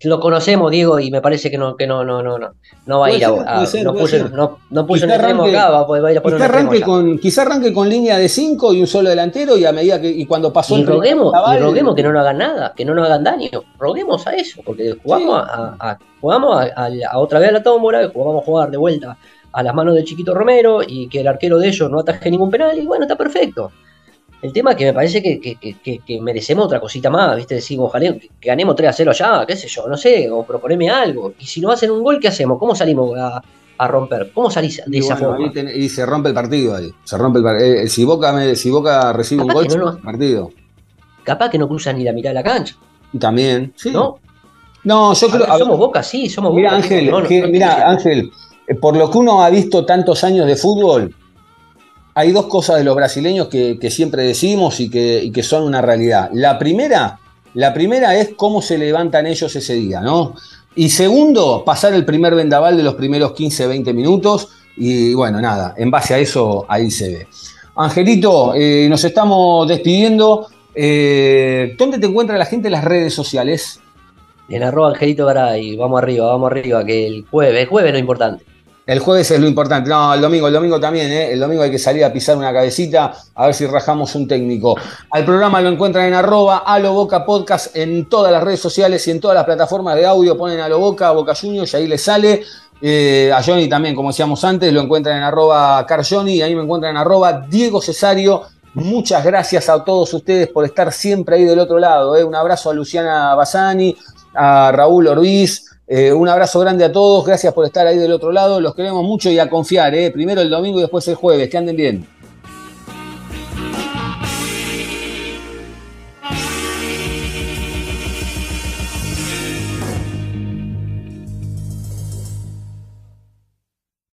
lo conocemos, Diego, y me parece que no, que no, no, no, no, no va a ir a, ser, a- puede ser, no, puso, no, no puso un Quizá extremo arranque- acá, va, va a ir a poner Quizá arranque, con, quizá arranque con línea de 5 y un solo delantero y a medida que y cuando pasó Y el roguemos, y roguemos que no nos hagan nada, que no nos hagan daño. Roguemos a eso, porque jugamos, a, a- jugamos a, otra vez a la tómbola, y jugamos a jugar de vuelta a las manos del chiquito Romero y que el arquero de ellos no ataje ningún penal, y bueno, está perfecto. El tema es que me parece que, que- que- que- que merecemos otra cosita más, ¿viste? Decimos, ojalá que, ganemos 3 a 0 allá, qué sé yo, no sé, o proponeme algo. Y si no hacen un gol, ¿qué hacemos? ¿Cómo salimos a, a romper? ¿Cómo salís de y, esa bueno, forma? ten- y se rompe el partido ahí. Se rompe el par- eh, si Boca me- si Boca recibe un gol, se no rompe el partido. Capaz que no cruzan ni la mitad de la cancha, también, sí. ¿no? No, yo creo. ver, somos Boca, sí, somos Mira, Boca. Ángel, no, mira, Ángel, eh, por lo que uno ha visto tantos años de fútbol, hay dos cosas de los brasileños que, siempre decimos y que, son una realidad. La primera, la primera es cómo se levantan ellos ese día, ¿no? Y segundo, pasar el primer vendaval de los primeros 15, 20 minutos. Y bueno, nada, en base a eso ahí se ve. Angelito, eh, nos estamos despidiendo. Eh, ¿Dónde te encuentra la gente en las redes sociales? En arroba Angelito Garay, vamos arriba, vamos arriba, que el jueves, el jueves es lo importante. El jueves es lo importante. No, el domingo, el domingo también, ¿eh? El domingo hay que salir a pisar una cabecita a ver si rajamos un técnico. Al programa lo encuentran en arroba boca podcast en todas las redes sociales y en todas las plataformas de audio. Ponen a lo boca, Boca Juniors y ahí les sale. Eh, a Johnny también, como decíamos antes, lo encuentran en arroba carjohnny y ahí me encuentran en arroba Diego Cesario. Muchas gracias a todos ustedes por estar siempre ahí del otro lado. ¿eh? Un abrazo a Luciana Basani, a Raúl Orbiz. Eh, un abrazo grande a todos, gracias por estar ahí del otro lado, los queremos mucho y a confiar, ¿eh? primero el domingo y después el jueves, que anden bien.